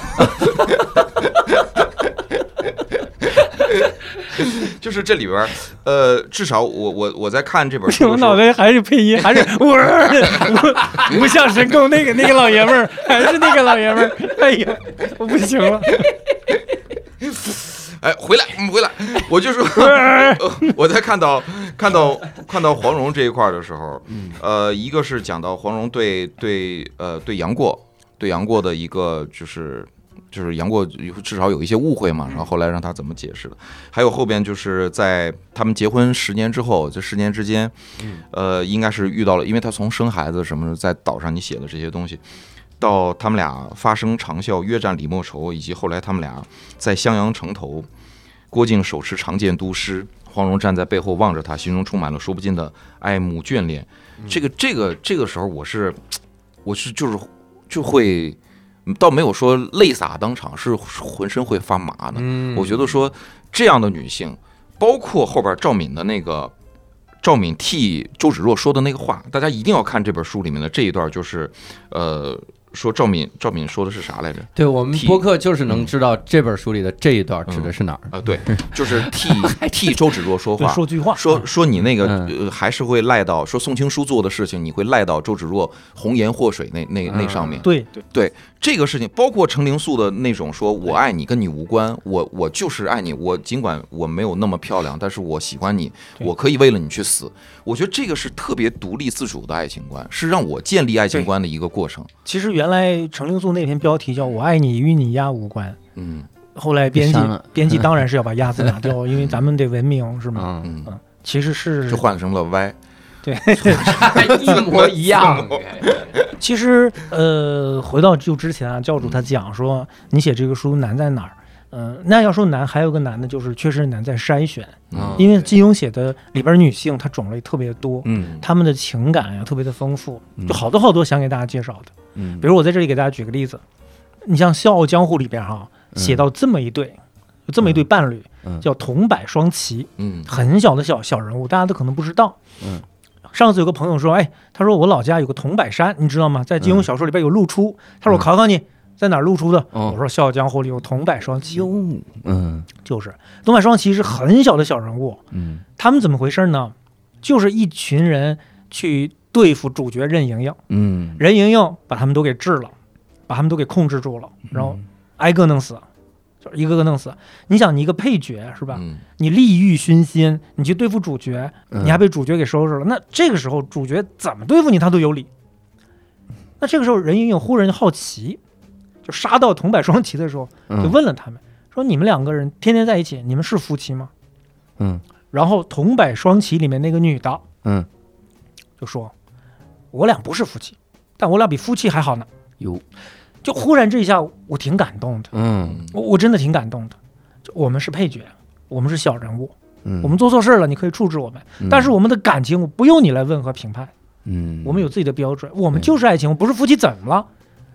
[laughs] 就是这里边儿，呃，至少我我我在看这本书我脑，袋还是配音，还是我我无相神功那个那个老爷们儿，还是那个老爷们儿。哎呀，我不行了。[laughs] 哎，回来，嗯回来，我就说，呃 [laughs] 我在看到看到看到黄蓉这一块的时候，呃，一个是讲到黄蓉对对呃对杨过对杨过的一个就是就是杨过至少有一些误会嘛，然后后来让他怎么解释的，还有后边就是在他们结婚十年之后，这十年之间，呃，应该是遇到了，因为他从生孩子什么的，在岛上你写的这些东西。到他们俩发生长啸、约战李莫愁，以及后来他们俩在襄阳城头，郭靖手持长剑督师，黄蓉站在背后望着他，心中充满了说不尽的爱慕眷恋。这个这个这个时候，我是我是就是就会，倒没有说泪洒当场，是浑身会发麻的。嗯我觉得说这样的女性，包括后边赵敏的那个。赵敏替周芷若说的那个话，大家一定要看这本书里面的这一段，就是，呃，说赵敏赵敏说的是啥来着？对我们替播客就是能知道这本书里的这一段指的是哪儿。啊，对，就是 [laughs] 替替周芷若说，话，[laughs] 说句话，说说你那个还是会赖到说宋青书做的事情，你会赖到周芷若红颜祸水那那那上面。对对，这个事情，包括程灵素的那种说“我爱你”跟你无关，我我就是爱你，我尽管我没有那么漂亮，但是我喜欢你，我可以为了你去死。我觉得这个是特别独立自主的爱情观，是让我建立爱情观的一个过程。其实原来程灵素那篇标题叫“我爱你与你丫无关嗯”，后来编辑编辑当然是要把“鸭”字拿掉，[laughs] 因为咱们得文明是吗？嗯，嗯，其实是就换成了 Y。[laughs] 一模 [laughs] 一样。[laughs] 其实，呃，回到就之前啊，教主他讲说，你写这个书难在哪儿？嗯、那要说难，还有个难的就是确实难在筛选，嗯因为金庸写的里边女性她种类特别多，嗯她们的情感呀特别的丰富，嗯就好多好多想给大家介绍的。嗯比如我在这里给大家举个例子，你像《笑傲江湖》里边哈、写到这么一对，有这么一对伴侣，嗯叫桐柏双奇，嗯很小的小小人物，大家都可能不知道。嗯，上次有个朋友说，哎，他说我老家有个桐柏山，你知道吗？在金庸小说里边有露出。他说我考考你，在哪儿露出的？哦我说《笑傲江湖》里有桐柏双奇，嗯就是桐柏双奇是很小的小人物。嗯他们怎么回事呢？就是一群人去对付主角任盈盈，嗯，任盈盈把他们都给治了，把他们都给控制住了，然后挨个弄死，就是一个个弄死。你想，你一个配角是吧？嗯你利欲熏心，你去对付主角，嗯你还被主角给收拾了。那这个时候主角怎么对付你，他都有理。那这个时候任盈盈忽然就好奇，就杀到桐柏双旗的时候，嗯就问了他们说：“你们两个人天天在一起，你们是夫妻吗嗯？”然后桐柏双旗里面那个女的嗯就说：“我俩不是夫妻，但我俩比夫妻还好呢。有”就忽然这一下，我挺感动的，嗯我我真的挺感动的。就我们是配角，我们是小人物，嗯，我们做错事了，你可以处置我们，但是我们的感情我不用你来问和评判，嗯我们有自己的标准，我们就是爱情，不是夫妻怎么了？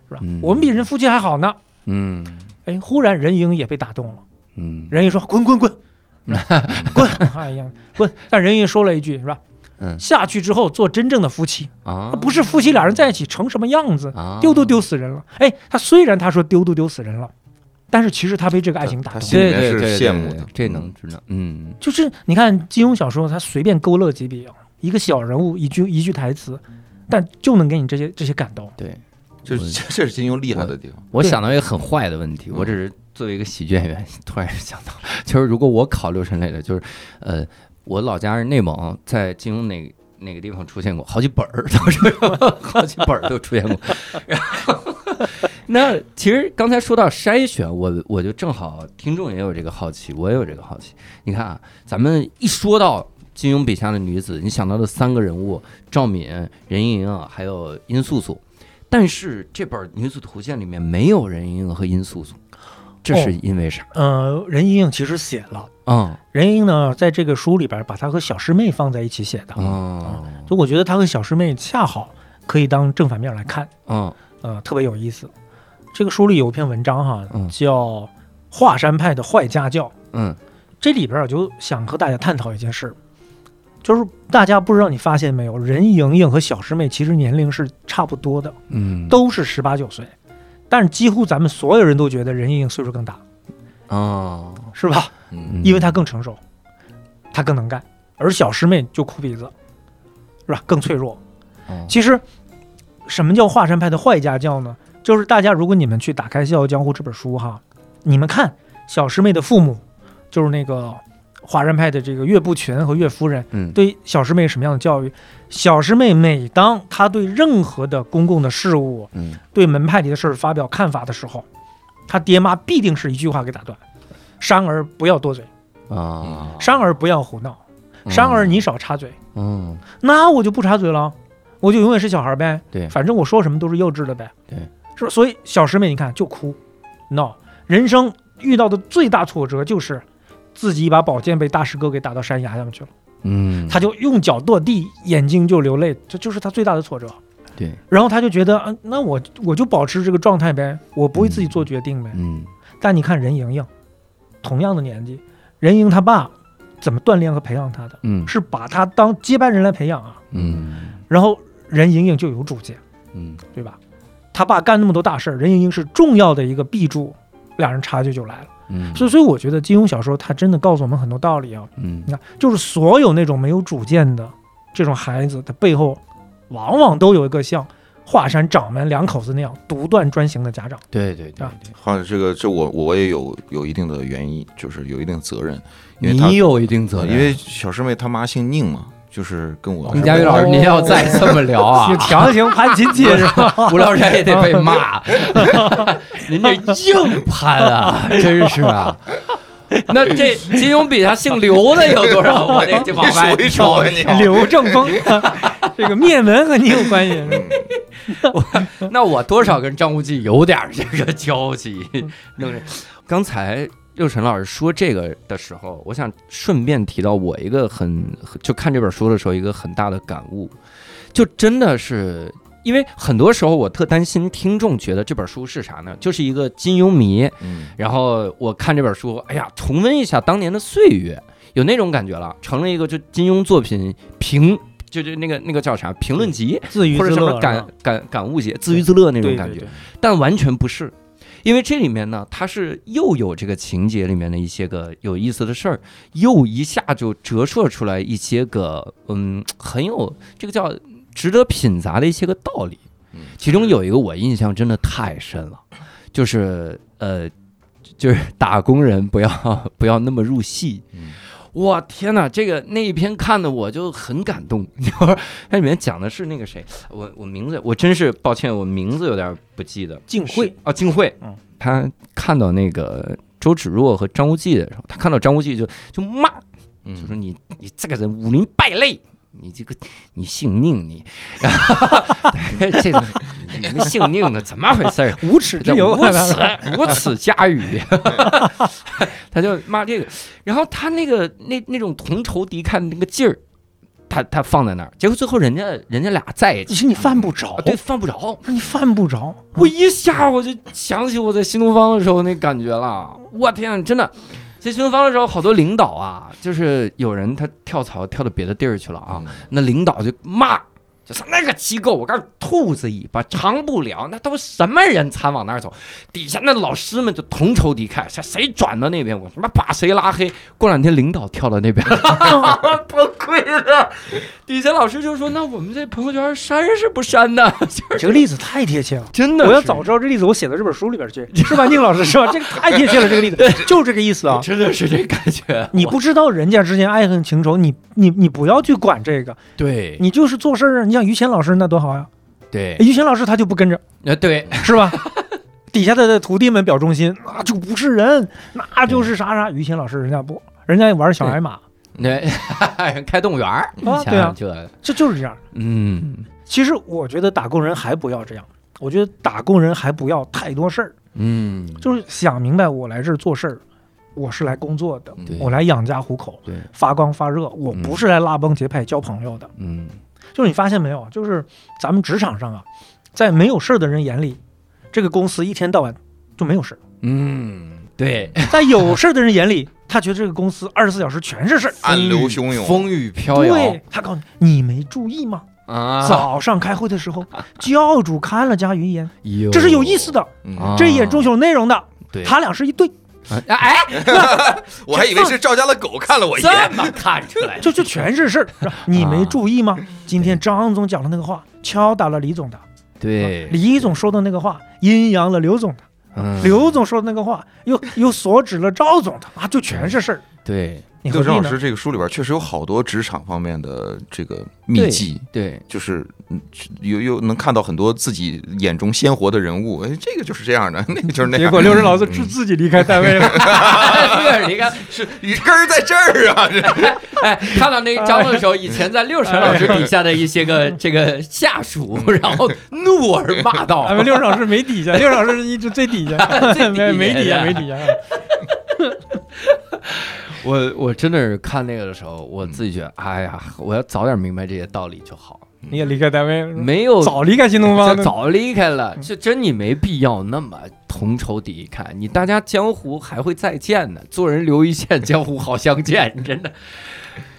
是吧嗯？我们比人夫妻还好呢。嗯哎，忽然任盈也被打动了，嗯任盈说：“滚滚滚，[laughs] 滚！”哎呀，滚！但任盈说了一句是吧？嗯下去之后做真正的夫妻，啊不是夫妻俩人在一起成什么样子？啊丢都丢死人了。哎，他虽然他说丢都丢死人了，但是其实他被这个爱情打动了。心里是对对对羡慕的这能知道嗯就是你看金庸小说，他随便勾勒几笔，一个小人物一句一句台词，但就能给你这些这些感动。对。[laughs] 就是这这是金庸厉害的地方。我想到一个很坏的问题，我只是作为一个喜剧演员，[laughs] 突然想到，就是如果我考六神类的，就是呃，我老家是内蒙，在金庸哪哪个地方出现过好几本儿，[laughs] 都是好几本儿都出现过。然后，那其实刚才说到筛选，我我就正好听众也有这个好奇，我也有这个好奇。你看啊，咱们一说到金庸笔下的女子，你想到的三个人物：赵敏、任盈盈啊，还有殷素素。但是这本《女子图鉴》里面没有任盈盈和殷素素，这是因为啥？呃，任盈盈其实写了，啊任盈盈呢在这个书里边把她和小师妹放在一起写的。哦，所以我觉得他和小师妹恰好可以当正反面来看，嗯。呃，特别有意思。这个书里有一篇文章哈，嗯。叫《华山派的坏家教》。嗯。这里边我就想和大家探讨一件事，就是大家不知道你发现没有，任盈盈和小师妹其实年龄是差不多的，嗯，都是十八九岁，但是几乎咱们所有人都觉得任盈盈岁数更大，哦，是吧？嗯因为他更成熟，他更能干，而小师妹就哭鼻子，是吧？更脆弱。哦其实，什么叫华山派的坏家教呢？就是大家如果你们去打开《笑傲江湖》这本书哈，你们看小师妹的父母，就是那个华山派的这个岳不群和岳夫人，嗯对小师妹什么样的教育？小师妹每当她对任何的公共的事物、嗯对门派里的事儿发表看法的时候，她爹妈必定是一句话给打断：珊儿不要多嘴，啊，商儿不要胡闹，商儿你少插嘴。嗯。那我就不插嘴了，我就永远是小孩呗。对。反正我说什么都是幼稚的呗。对，是吧？所以小师妹你看就哭。闹，人生遇到的最大挫折就是自己一把宝剑被大师哥给打到山崖上面去了，嗯，他就用脚跺地，眼睛就流泪，这就是他最大的挫折。对，然后他就觉得，嗯、那我我就保持这个状态呗，我不会自己做决定呗。嗯。但你看任盈盈，同样的年纪，任盈他爸怎么锻炼和培养他的？嗯是把他当接班人来培养啊。嗯然后任盈盈就有主见，嗯对吧？他爸干那么多大事儿，任盈盈是重要的一个臂柱，两人差距就来了。嗯，所以，所以我觉得金庸小说他真的告诉我们很多道理啊。嗯你看，就是所有那种没有主见的这种孩子他背后，往往都有一个像华山掌门两口子那样独断专行的家长。对对对啊对，好，这个这我我也有有一定的原因，就是有一定责任，因为你有一定责任，因为小师妹她妈姓宁嘛，就是跟我宁佳宇老师，哦您要再这么聊啊就，[laughs] 强行攀亲戚是吧？[laughs] 吴聊斋也得被骂，[laughs] 您这硬攀啊，真是啊。[laughs] 那这金庸笔下姓刘的有多少？[laughs] 我得就往外你数一你刘正风，[laughs] 这个灭门和你有关系。我那我多少跟张无忌有点这个交集。弄这刚才六晨老师说这个的时候，我想顺便提到我一个很就看这本书的时候一个很大的感悟，就真的是。因为很多时候我特担心听众觉得这本书是啥呢？就是一个金庸迷，嗯然后我看这本书，哎呀，重温一下当年的岁月，有那种感觉了，成了一个就金庸作品评，就就那个那个叫啥评论集，自娱或者什么自乐感感感悟节，自娱自乐那种感觉对对对，但完全不是。因为这里面呢，它是又有这个情节里面的一些个有意思的事儿，又一下就折射出来一些个嗯很有这个叫值得品杂的一些个道理。嗯其中有一个我印象真的太深了，就是呃，就是打工人不要 [laughs] 不要那么入戏。嗯哇天哪，这个那一篇看的我就很感动。[laughs] 就是它里面讲的是那个谁，我我名字我真是抱歉，我名字有点不记得。静惠啊，静惠，嗯，他看到那个周芷若和张无忌的时候，他看到张无忌就就骂，就说嗯，你你这个人武林败类，你这个你姓宁你，[laughs] 这个你们姓宁的怎么回事儿？无耻之这尤，无耻无耻家语，[laughs] 他就骂这个，然后他那个那那种同仇敌忾的那个劲儿，他他放在那儿，结果最后人家人家俩在一起，你说你犯不着。啊，对，犯不着。你犯不着。我一下我就想起我在新东方的时候那感觉了，我天，真的，在新东方的时候，好多领导啊，就是有人他跳槽跳到别的地儿去了啊，那领导就骂，那个机构，我告诉你，兔子尾巴长不了，那都什么人才往那儿走？底下那老师们就同仇敌忾，谁谁转到那边，我他妈把谁拉黑。过两天领导跳到那边，崩溃了。底下老师就说：“那我们这朋友圈删是不删呢？” [laughs] 就是这个例子太贴切了。真的，我要早知道这例子，我写到这本书里边去，是吧？宁老师是吧？这个太贴切了，这个例子 [laughs] 就这个意思啊。真的是这感觉。[laughs] 你不知道人家之间爱恨情仇，你你你不要去管这个，对你就是做事儿啊。你像于谦老师那多好呀，对，于谦老师他就不跟着，呃对，[laughs] 是吧？底下的徒弟们表忠心，那就不是人，那就是啥啥。于谦老师人家不，人家玩小矮马，那 [laughs] 开动物园儿啊对啊这这就是这样。嗯其实我觉得打工人还不要这样，我觉得打工人还不要太多事儿，嗯，就是想明白我来这儿做事儿，我是来工作的，我来养家糊口，发光发热，我不是来拉帮结派交朋友的。嗯就是你发现没有，就是咱们职场上啊，在没有事儿的人眼里，这个公司一天到晚就没有事儿；嗯，对，在有事儿的人眼里，他觉得这个公司二十四小时全是事儿。暗流汹涌，风雨飘摇对他告诉你，你没注意吗？啊，早上开会的时候，教主看了家云烟，有这是有意思的，这眼中有内容的。对，他俩是一对，啊哎，[laughs] 我还以为是赵家的狗看了我一这眼，么看出来，[laughs] 就就全是事儿。你没注意吗？今天张总讲的那个话，敲打了李总的。对，李总说的那个话，阴阳了刘总的。嗯刘总说的那个话，又又所指了赵总的啊，就全是事儿。对六神老？师这个书里边确实有好多职场方面的这个秘籍，对，就是嗯有有能看到很多自己眼中鲜活的人物，哎，这个就是这样的，[laughs] 那个就是那样。结果六神老师嗯自自己离开单位了。对，你看，是你根儿在这儿啊，这 [laughs] 哎，看到那个章的时候，以前在六神老师底下的一些个 [laughs] 这个下属，然后怒而骂道俺们六老师没底下，六神老师一直最底下，最底下没没底下，没底下。[laughs] 我我真的是看那个的时候，我自己觉得，哎呀，我要早点明白这些道理就好。你也离开单位，没有早离开新东方这，早离开了，这真你没必要那么同仇敌忾。你大家江湖还会再见的，做人留一线，江湖好相见。[laughs] 真的，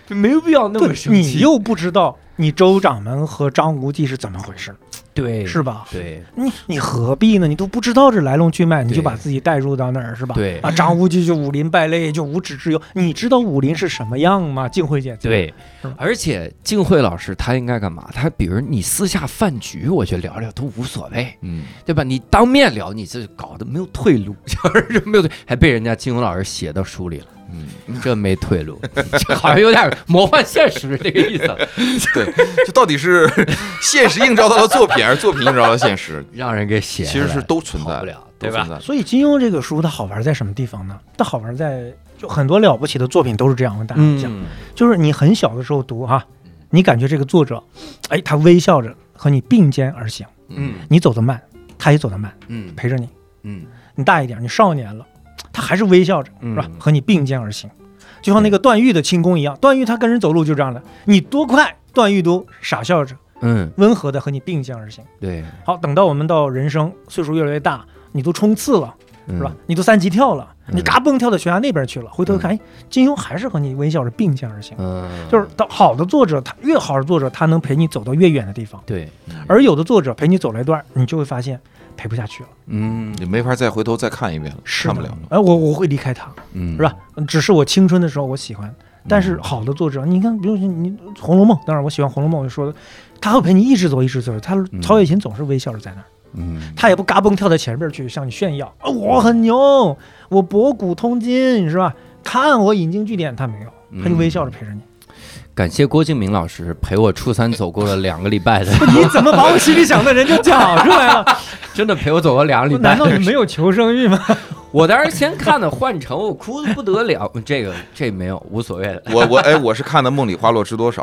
就没有必要那么对生气。你又不知道你周掌门和张无忌是怎么回事，对是吧？对你你何必呢？你都不知道这来龙去脉，你就把自己带入到那儿是吧？对啊，张无忌就武林败类，就无耻之尤。[laughs] 你知道武林是什么样吗？静慧姐姐，对，而且静慧老师他应该干嘛？他比如你私下饭局，我觉得聊聊都无所谓，嗯，对吧？你当面聊，你这搞得没有退路，[laughs] 就是没有退，还被人家金庸老师写到书里了。嗯，这没退路，这 [laughs] 好像有点魔幻现实这个意思，[laughs] 对，这到底是 [laughs] 现实映照到了作品，还是作品映照到了现实？让人给写，其实是都存在不了，对吧？所以金庸这个书它好玩在什么地方呢？它好玩在就很多了不起的作品都是这样，我跟大家讲，嗯，就是你很小的时候读哈，你感觉这个作者，哎，他微笑着和你并肩而行，嗯。你走得慢，他也走得慢，嗯。陪着你。嗯。你大一点，你少年了，他还是微笑着，是吧嗯？和你并肩而行，就像那个段誉的轻功一样。段誉他跟人走路就这样的，你多快，段誉都傻笑着，嗯，温和的和你并肩而行。对，好，等到我们到人生岁数越来越大，你都冲刺了，是是吧？？你都三级跳了，嗯你嘎嘣跳到悬崖那边去了，回头看，哎，金庸还是和你微笑着并肩而行。嗯，就是到好的作者，他越好的作者，他能陪你走到越远的地方，对，而有的作者陪你走了一段，你就会发现陪不下去了，嗯你没法再回头再看一遍了，是看不了了。哎，我我会离开他，嗯，是吧？只是我青春的时候我喜欢，但是好的作者，你看，比如说你《红楼梦》，当然我喜欢《红楼梦》，我就说的，他会陪你一直走，一直走。他曹雪芹总是微笑着在那儿，嗯，他也不嘎嘣跳到前边去向你炫耀，啊，我很牛，我博古通今，是吧？看我引经据典，他没有，他就微笑着陪着你。感谢郭敬明老师陪我初三走过了两个礼拜的，[laughs] 你怎么把我心里想的人就讲出来了？[laughs] 真的陪我走了两个礼拜难道你没有求生欲吗？[laughs] 我当时先看的《幻城》，我哭的不得了。这个这没有无所谓的，我我哎，我是看的《梦里花落知多少》，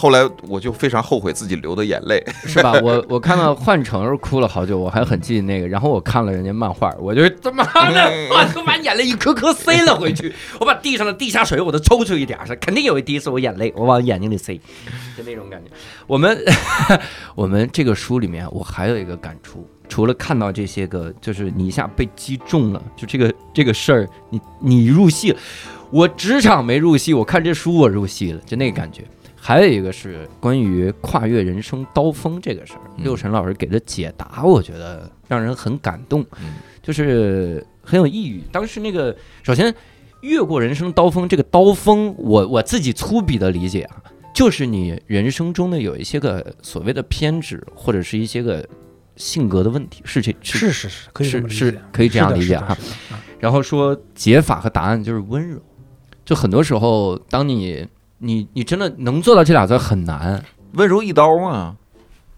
后来我就非常后悔自己流的眼泪。[laughs] 是吧？我我看到《幻城》时哭了好久，我还很记得那个。然后我看了人家漫画，我就他妈的，我就把眼泪一颗颗塞了回去。我把地上的地下水我都抽出一点儿，是肯定有一滴是我眼泪，我往眼睛里塞，就那种感觉。我们 [laughs] 我们这个书里面，我还有一个感触。除了看到这些个，就是你一下被击中了，就这个这个事儿，你你入戏了。我职场没入戏，我看这书我入戏了，就那个感觉。还有一个是关于跨越人生刀锋这个事儿，嗯六神老师给的解答，我觉得让人很感动嗯，就是很有意义。当时那个，首先越过人生刀锋，这个刀锋，我我自己粗鄙的理解啊，就是你人生中的有一些个所谓的偏执，或者是一些个性格的问题，是这是是是是，可以这么理解是可以这样理解哈。然后说解法和答案就是温柔，就很多时候，当你你你真的能做到这俩字很难。温柔一刀嘛，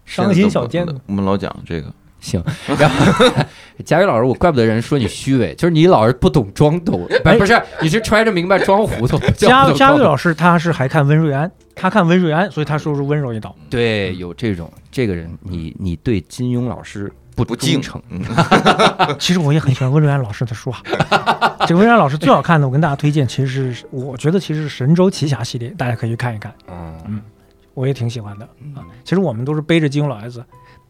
伤心小尖现在我们老讲这个，行，然后佳宇老师，我怪不得人说你虚伪，就是你老是不懂装懂，不不是，你是揣着明白装糊涂。叫佳佳玉老师他是还看温瑞安，他看温瑞安，所以他说是温柔一刀。对，有这种这个人，你你对金庸老师不不敬忠诚，嗯 [laughs] [laughs] 其实我也很喜欢温瑞安老师的书啊。这个温瑞安老师最好看的，我跟大家推荐，其实是我觉得其实是《神州奇侠》系列，大家可以去看一看。嗯嗯，我也挺喜欢的嗯啊。其实我们都是背着金庸老爷子，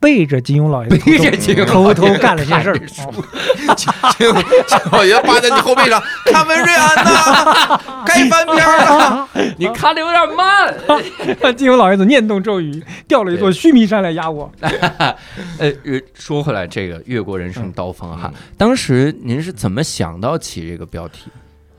背着金庸老爷子背着金庸偷偷干了些事儿看着书哦老爷趴在你后背上，看文瑞安呐，[laughs] 该翻篇了。你看的有点慢。[laughs] 金庸老爷子念动咒语，掉了一座须弥山来压我。[laughs] 呃，呃说回来，这个越过人生刀锋哈嗯，当时您是怎么想到起这个标题？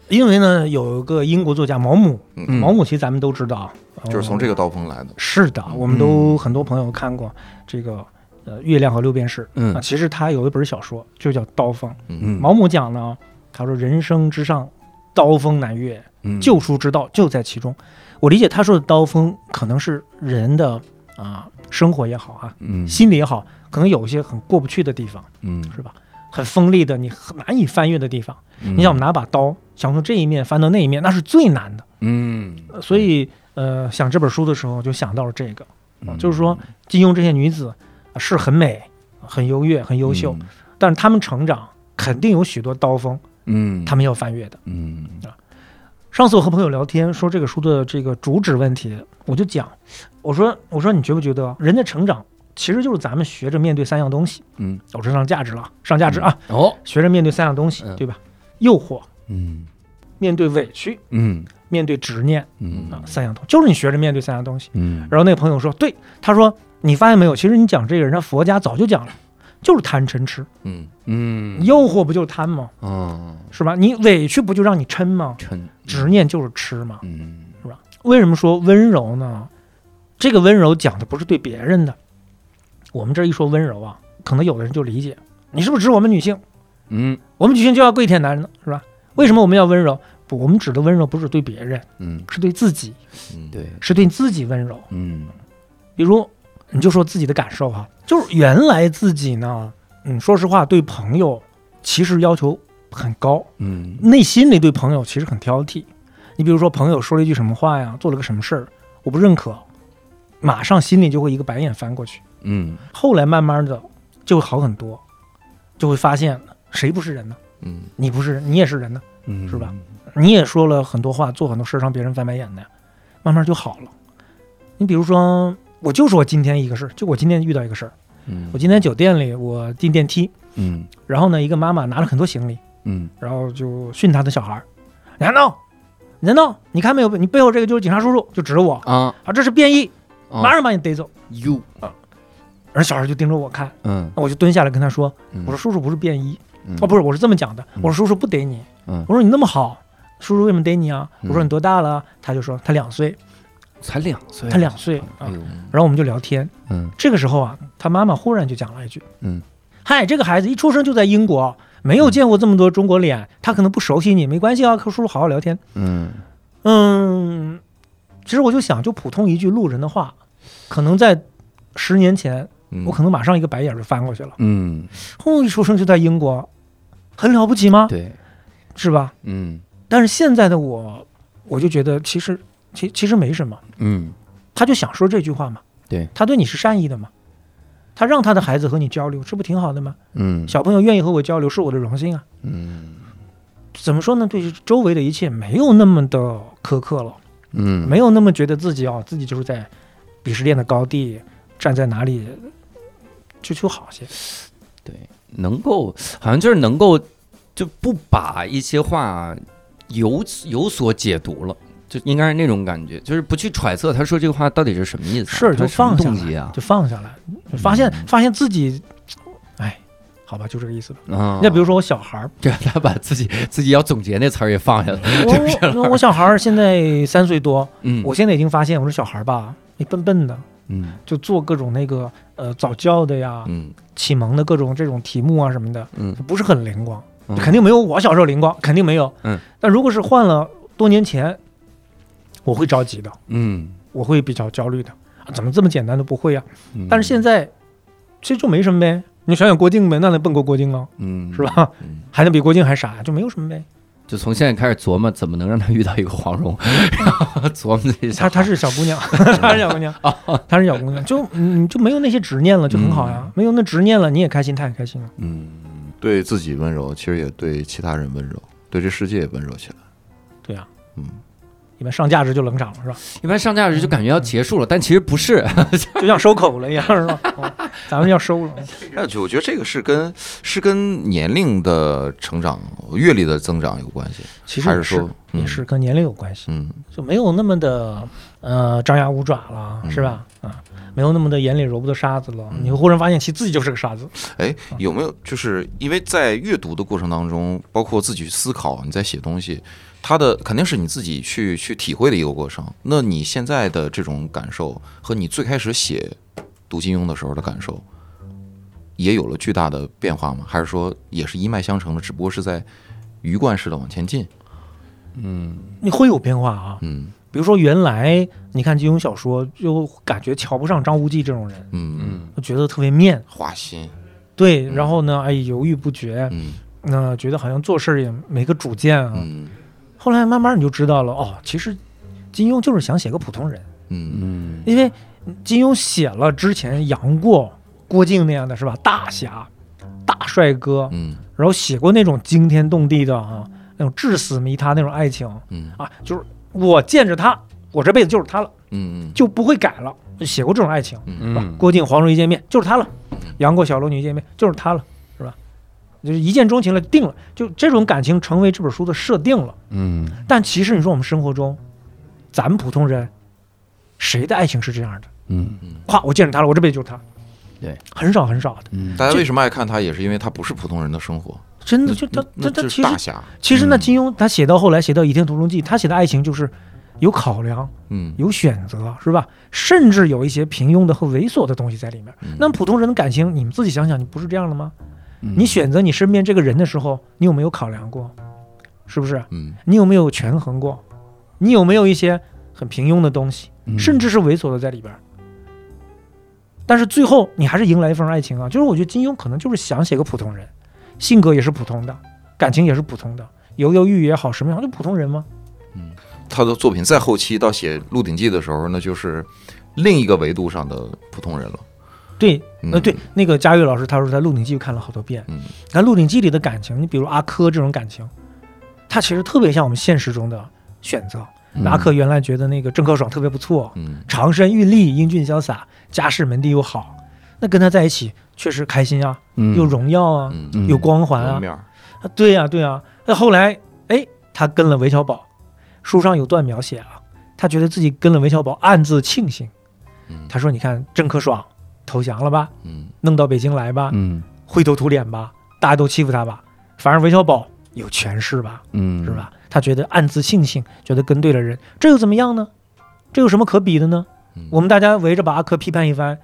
因为呢，有一个英国作家毛姆，毛姆其实咱们都知道，就是从这个刀锋来的。是的，我们嗯都很多朋友看过这个呃《月亮和六便士》嗯啊，其实他有一本小说就叫《刀锋》。嗯毛姆讲呢，他说人生之上，刀锋难越，嗯救赎之道就在其中。我理解他说的刀锋，可能是人的啊、生活也好啊，嗯心理也好，可能有一些很过不去的地方，嗯，是吧？很锋利的，你很难以翻越的地方。嗯你想，我们拿把刀，想从这一面翻到那一面，那是最难的。嗯，呃所以，呃，想这本书的时候就想到了这个，啊嗯就是说，金庸这些女子啊是很美、很优越、很优秀，，但是他们成长肯定有许多刀锋，嗯，他们要翻越的。嗯。啊。上次我和朋友聊天说这个书的这个主旨问题，我就讲，我说我说你觉不觉得人的成长其实就是咱们学着面对三样东西，嗯，我这上价值了，上价值啊，哦，学着面对三样东西嗯，对吧？诱惑，嗯。面对委屈，嗯。面对执念嗯。啊，三样东西就是你学着面对三样东西。嗯，然后那个朋友说，对，他说你发现没有，其实你讲这个人家佛家早就讲了，就是贪嗔痴，嗯嗯，诱惑不就是贪吗？嗯，是吧？你委屈不就让你嗔吗？嗔，执念就是痴嘛。嗯是吧为什么说温柔呢？这个温柔讲的不是对别人的。我们这一说温柔啊，可能有的人就理解，你是不是指我们女性？嗯我们女性就要跪舔男人呢，是吧？为什么我们要温柔？不，我们指的温柔不是对别人，嗯，是对自己，嗯，对，是对自己温柔。嗯比如，你就说自己的感受哈，就是原来自己呢，嗯，说实话，对朋友其实要求很高，嗯内心里对朋友其实很挑剔。你比如说，朋友说了一句什么话呀，做了个什么事儿，我不认可，马上心里就会一个白眼翻过去。嗯后来慢慢的就会好很多，就会发现谁不是人呢？嗯你不是人，你也是人呢。嗯，是吧？你也说了很多话，做很多事儿让别人翻白眼的，慢慢就好了。你比如说，我就说今天一个事儿，就我今天遇到一个事儿，嗯。我今天酒店里我进电梯，嗯。然后呢，一个妈妈拿了很多行李，嗯。然后就训她的小孩儿：“你还闹，你在闹，你看没有？你背后这个就是警察叔叔，就指着我。啊，啊，这是便衣，啊。马上把你逮走。哟，”然后小孩就盯着我看，嗯，那我就蹲下来跟他说：“嗯。我说叔叔不是便衣，嗯。哦，不是，我是这么讲的，嗯。我说叔叔不逮你，嗯。我说你那么好，叔叔为什么逮你啊？嗯。我说你多大了？他就说他两岁，才两岁，他两岁啊然后我们就聊天，嗯。这个时候啊，他妈妈忽然就讲了一句：“嗯，嗨，这个孩子一出生就在英国，没有见过这么多中国脸，他可能不熟悉你，没关系啊，和叔叔好好聊天。嗯”嗯，其实我就想，就普通一句路人的话，可能在十年前，嗯。我可能马上一个白眼就翻过去了。嗯，哦，一出生就在英国，很了不起吗？对，是吧？嗯。但是现在的我，我就觉得其实其其实没什么。嗯他就想说这句话嘛，对他对你是善意的嘛，他让他的孩子和你交流，这不挺好的吗？嗯小朋友愿意和我交流是我的荣幸啊。嗯怎么说呢？对周围的一切没有那么的苛刻了，嗯，没有那么觉得自己啊，自己就是在鄙视链的高地，站在哪里就就好些。对，能够好像就是能够就不把一些话有有所解读了。就应该是那种感觉，就是不去揣测他说这个话到底是什么意思啊，事儿就放下来，啊，就放下来，就发现、嗯发现自己，哎，好吧，就这个意思吧。啊，那比如说我小孩儿，对他把自己自己要总结那词儿也放下了，我我我小孩儿现在三岁多，嗯，我现在已经发现，我说小孩儿吧，你笨笨的，嗯就做各种那个呃早教的呀、嗯启蒙的各种这种题目啊什么的，嗯不是很灵光，嗯肯定没有我小时候灵光，肯定没有。嗯，但如果是换了多年前，我会着急的，嗯，我会比较焦虑的。啊怎么这么简单都不会啊？嗯但是现在其实就没什么呗。你想想郭靖呗，那能笨过郭靖啊？嗯是？吧？嗯还能比郭靖还傻，就没有什么呗。就从现在开始琢磨怎么能让他遇到一个黄蓉，[laughs] 然后琢磨这她她是小姑娘，[laughs] 她是小姑娘，她是小姑娘，就嗯就没有那些执念了，就很好呀。没有那执念了，你也开心，她也开心了。嗯对自己温柔，其实也对其他人温柔，对这世界也温柔起来。对呀、嗯，一般上价值就冷场了，是吧？一般上价值就感觉要结束了，但其实不是。[laughs] 就像收口了一样，是吧？[laughs] 哦咱们要收了。那就我觉得这个是跟是跟年龄的成长、阅历的增长有关系，其实是还是说也是跟年龄有关系，嗯就没有那么的呃张牙舞爪了，嗯是吧？啊，没有那么的眼里揉不得沙子了。嗯你会忽然发现，其实自己就是个沙子。哎，有没有就是因为在阅读的过程当中，包括自己去思考，你在写东西，它的肯定是你自己去去体会的一个过程。那你现在的这种感受和你最开始写读金庸的时候的感受，也有了巨大的变化吗？还是说也是一脉相承的，只不过是在鱼贯式的往前进？嗯你会有变化啊。嗯比如说，原来你看金庸小说，就感觉瞧不上张无忌这种人，嗯嗯，就觉得特别面，花心，对，然后呢，哎，犹豫不决，嗯那、觉得好像做事儿也没个主见啊。嗯后来慢慢你就知道了，哦，其实金庸就是想写个普通人，嗯。嗯。因为金庸写了之前杨过、郭靖那样的是吧，大侠、大帅哥，嗯。然后写过那种惊天动地的啊，那种至死迷他那种爱情嗯。啊，就是我见着他，我这辈子就是他了，嗯就不会改了。写过这种爱情？嗯。郭靖、黄蓉一见面就是他了，杨过、小龙女一见面就是他了？就是一见钟情了，定了，就这种感情成为这本书的设定了。嗯但其实你说我们生活中，咱们普通人，谁的爱情是这样的？嗯咵，我见着他了，我这辈子就是他。对，很少很少的，嗯大家为什么爱看他，也是因为他不是普通人的生活，真的就他他他其实大侠，其实那嗯金庸他写到后来写到《倚天屠龙记》，他写的爱情就是有考量、嗯有选择，是吧？甚至有一些平庸的和猥琐的东西在里面。嗯那么普通人的感情，你们自己想想，你不是这样的吗？嗯你选择你身边这个人的时候，你有没有考量过？是不是？嗯你有没有权衡过？你有没有一些很平庸的东西，嗯甚至是猥琐的在里边？但是最后你还是迎来一份爱情啊！就是我觉得金庸可能就是想写个普通人，性格也是普通的，感情也是普通的，犹犹豫豫也好，什么样就普通人吗？他的作品在后期到写《鹿鼎记》的时候，那就是另一个维度上的普通人了。对，嗯。呃，对，那个佳玉老师他说在《鹿鼎记》看了好多遍，嗯。那《鹿鼎记》里的感情，你比如阿珂这种感情，他其实特别像我们现实中的选择。阿珂原来觉得那个郑克爽特别不错，嗯。长身玉立，英俊潇洒，家世门第又好，那跟他在一起确实开心啊，嗯。有荣耀啊，有光环啊，有面儿。啊对呀、对呀、那后来，哎，他跟了韦小宝，书上有段描写啊，他觉得自己跟了韦小宝，暗自庆幸。嗯。他说：“你看郑克爽投降了吧，嗯弄到北京来吧，嗯灰头土脸吧，大家都欺负他吧，反而韦小宝有权势吧，嗯是？吧？他觉得暗自庆幸，觉得跟对了人，这又怎么样呢？这有什么可比的呢？嗯我们大家围着把阿珂批判一番，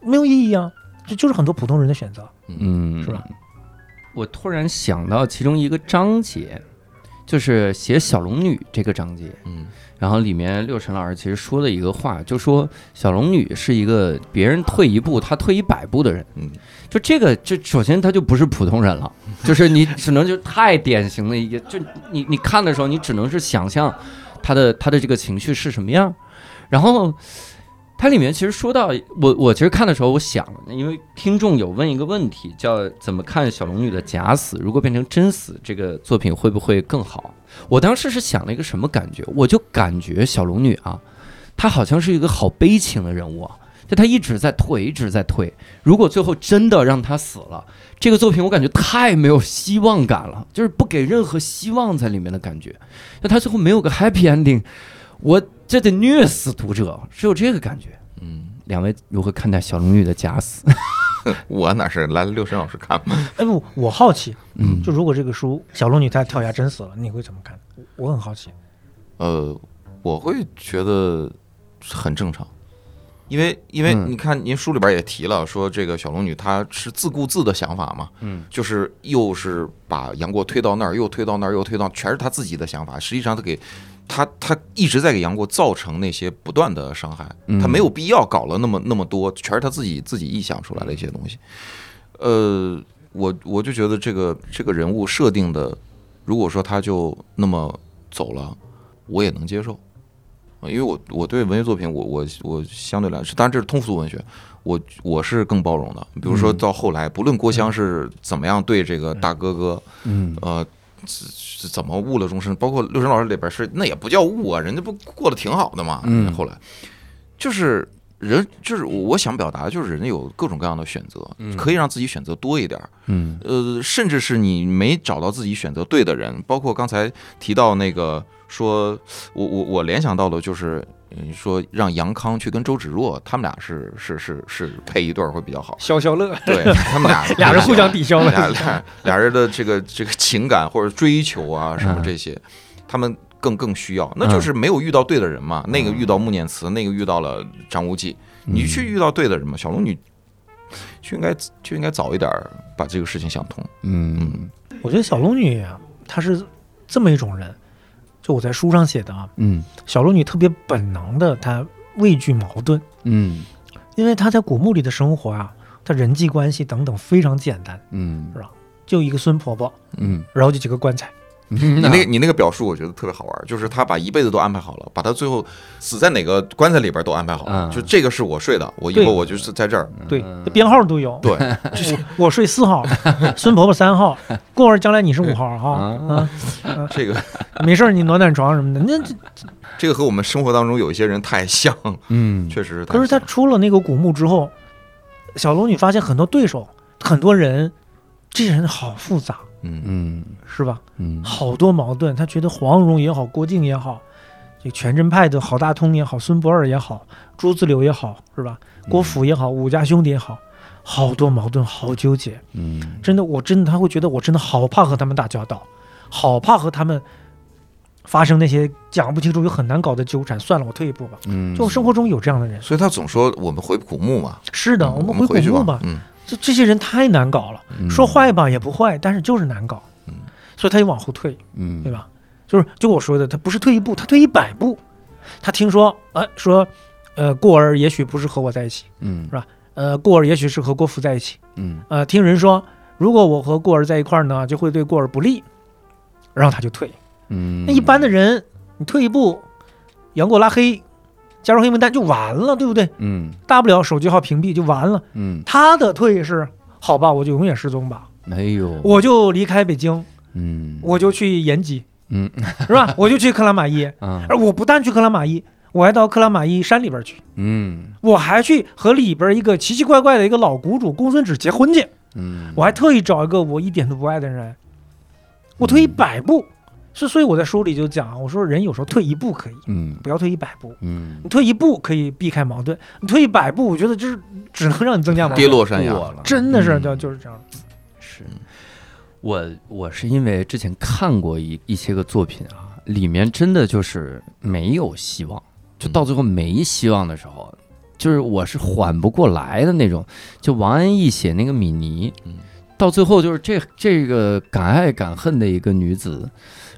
没有意义啊！这就是很多普通人的选择。嗯，是吧？我突然想到其中一个章节，就是写小龙女这个章节，嗯然后里面六神老师其实说的一个话，就说小龙女是一个别人退一步，她退一百步的人。嗯就这个，就首先她就不是普通人了，[laughs] 就是你只能就太典型的一个，就你你看的时候，你只能是想象她的她的这个情绪是什么样。然后它里面其实说到我我其实看的时候，我想，因为听众有问一个问题，叫怎么看小龙女的假死，如果变成真死，这个作品会不会更好？我当时是想了一个什么感觉？我就感觉小龙女啊，她好像是一个好悲情的人物啊，就她一直在退，一直在退。如果最后真的让她死了，这个作品我感觉太没有希望感了，就是不给任何希望在里面的感觉。那她最后没有个 happy ending，我这得虐死读者，只有这个感觉。嗯，两位如何看待小龙女的假死？[laughs] 我哪是来六神老师看嘛？哎不，我好奇，嗯，就如果这个书小龙女她跳崖真死了，你会怎么看？我很好奇。呃，我会觉得很正常，因为因为嗯你看您书里边也提了，说这个小龙女她是自顾自的想法嘛，嗯，就是又是把杨过推到那儿，又推到那儿，又推到，全是她自己的想法。实际上，她给她她一直在给杨过造成那些不断的伤害，他没有必要搞了那么那么多，全是他自己自己臆想出来的一些东西。呃，我我就觉得这个这个人物设定的，如果说他就那么走了，我也能接受。呃因为我我对文学作品，我我我相对来说，当然这是通俗文学，我我是更包容的。比如说嗯到后来，不论郭襄是怎么样对这个大哥哥，嗯呃，怎怎么误了终身？包括六神老师里边是那也不叫误啊，人家不过得挺好的嘛。嗯后来就是人就是我想表达的就是人有各种各样的选择，嗯可以让自己选择多一点儿。嗯呃，甚至是你没找到自己选择对的人，包括刚才提到那个说，我我我联想到的就是，嗯，说让杨康去跟周芷若，他们俩是是是是配一对儿会比较好。消消乐，对 [laughs] 他们俩俩人互相抵消了。俩俩俩人的这个这个情感或者追求啊什么这些，他们更更需要，那就是没有遇到对的人嘛。那个遇到穆念慈，那个遇到了张无忌，你去遇到对的人嘛。小龙女就应该就应该早一点儿把这个事情想通。嗯我觉得小龙女啊，她是这么一种人，就我在书上写的啊，嗯。小龙女特别本能的，她畏惧矛盾，嗯。因为她在古墓里的生活啊，她人际关系等等非常简单，嗯。是吧？就一个孙婆婆，嗯，然后就几个棺材，[laughs] 你那个你那个表述，我觉得特别好玩，就是他把一辈子都安排好了，把他最后死在哪个棺材里边都安排好了。嗯就这个是我睡的，我以后我就是在这儿。对嗯，编号都有。对，我 [laughs] 我睡四号，[laughs] 孙婆婆三号，过会儿将来你是五号哈，啊啊，这个没事儿你暖暖床什么的。那这这个和我们生活当中有一些人太像，嗯确实是可是他出了那个古墓之后，小龙女发现很多对手，很多人，这些人好复杂，嗯嗯是吧？嗯好多矛盾。他觉得黄蓉也好，郭靖也好，这全真派的郝大通也好，孙不二也好，朱自柳也好，是吧？郭芙也好，武家兄弟也好，好多矛盾，好纠结。嗯真的，我真的他会觉得我真的好怕和他们打交道，好怕和他们发生那些讲不清楚又很难搞的纠缠。算了，我退一步吧。嗯，就生活中有这样的人，所以他总说我们回古墓嘛。是的，嗯我们回古墓吧。嗯这这些人太难搞了，嗯说坏吧也不坏，但是就是难搞，嗯所以他就往后退，嗯对吧？就是就我说的，他不是退一步，他退一百步。他听说，呃，说，呃，过儿也许不是和我在一起，嗯是吧呃，过儿也许是和郭芙在一起，嗯呃，听人说，如果我和过儿在一块儿呢，就会对过儿不利，然后他就退。嗯，那一般的人，你退一步，杨过拉黑，加入黑名单就完了，对不对？嗯大不了手机号屏蔽就完了。嗯，他的退是，好吧，我就永远失踪吧，没有，我就离开北京，嗯。我就去延吉，嗯。是吧？我就去克拉玛依，[laughs] 啊。而我不但去克拉玛依，我还到克拉玛依山里边去，嗯。我还去和里边一个奇奇怪怪的一个老谷主公孙止结婚去，嗯，我还特意找一个我一点都不爱的人，我退一百步。是，所以我在书里就讲，我说人有时候退一步可以，嗯。不要退一百步。嗯。你退一步可以避开矛盾，你退一百步，我觉得就是只能让你增加矛盾。跌落山崖了。真的是嗯就就是这样。是，我我是因为之前看过一一些个作品啊，里面真的就是没有希望，就到最后没希望的时候，就是我是缓不过来的那种。就王安忆写那个米妮嗯，到最后就是这这个敢爱敢恨的一个女子，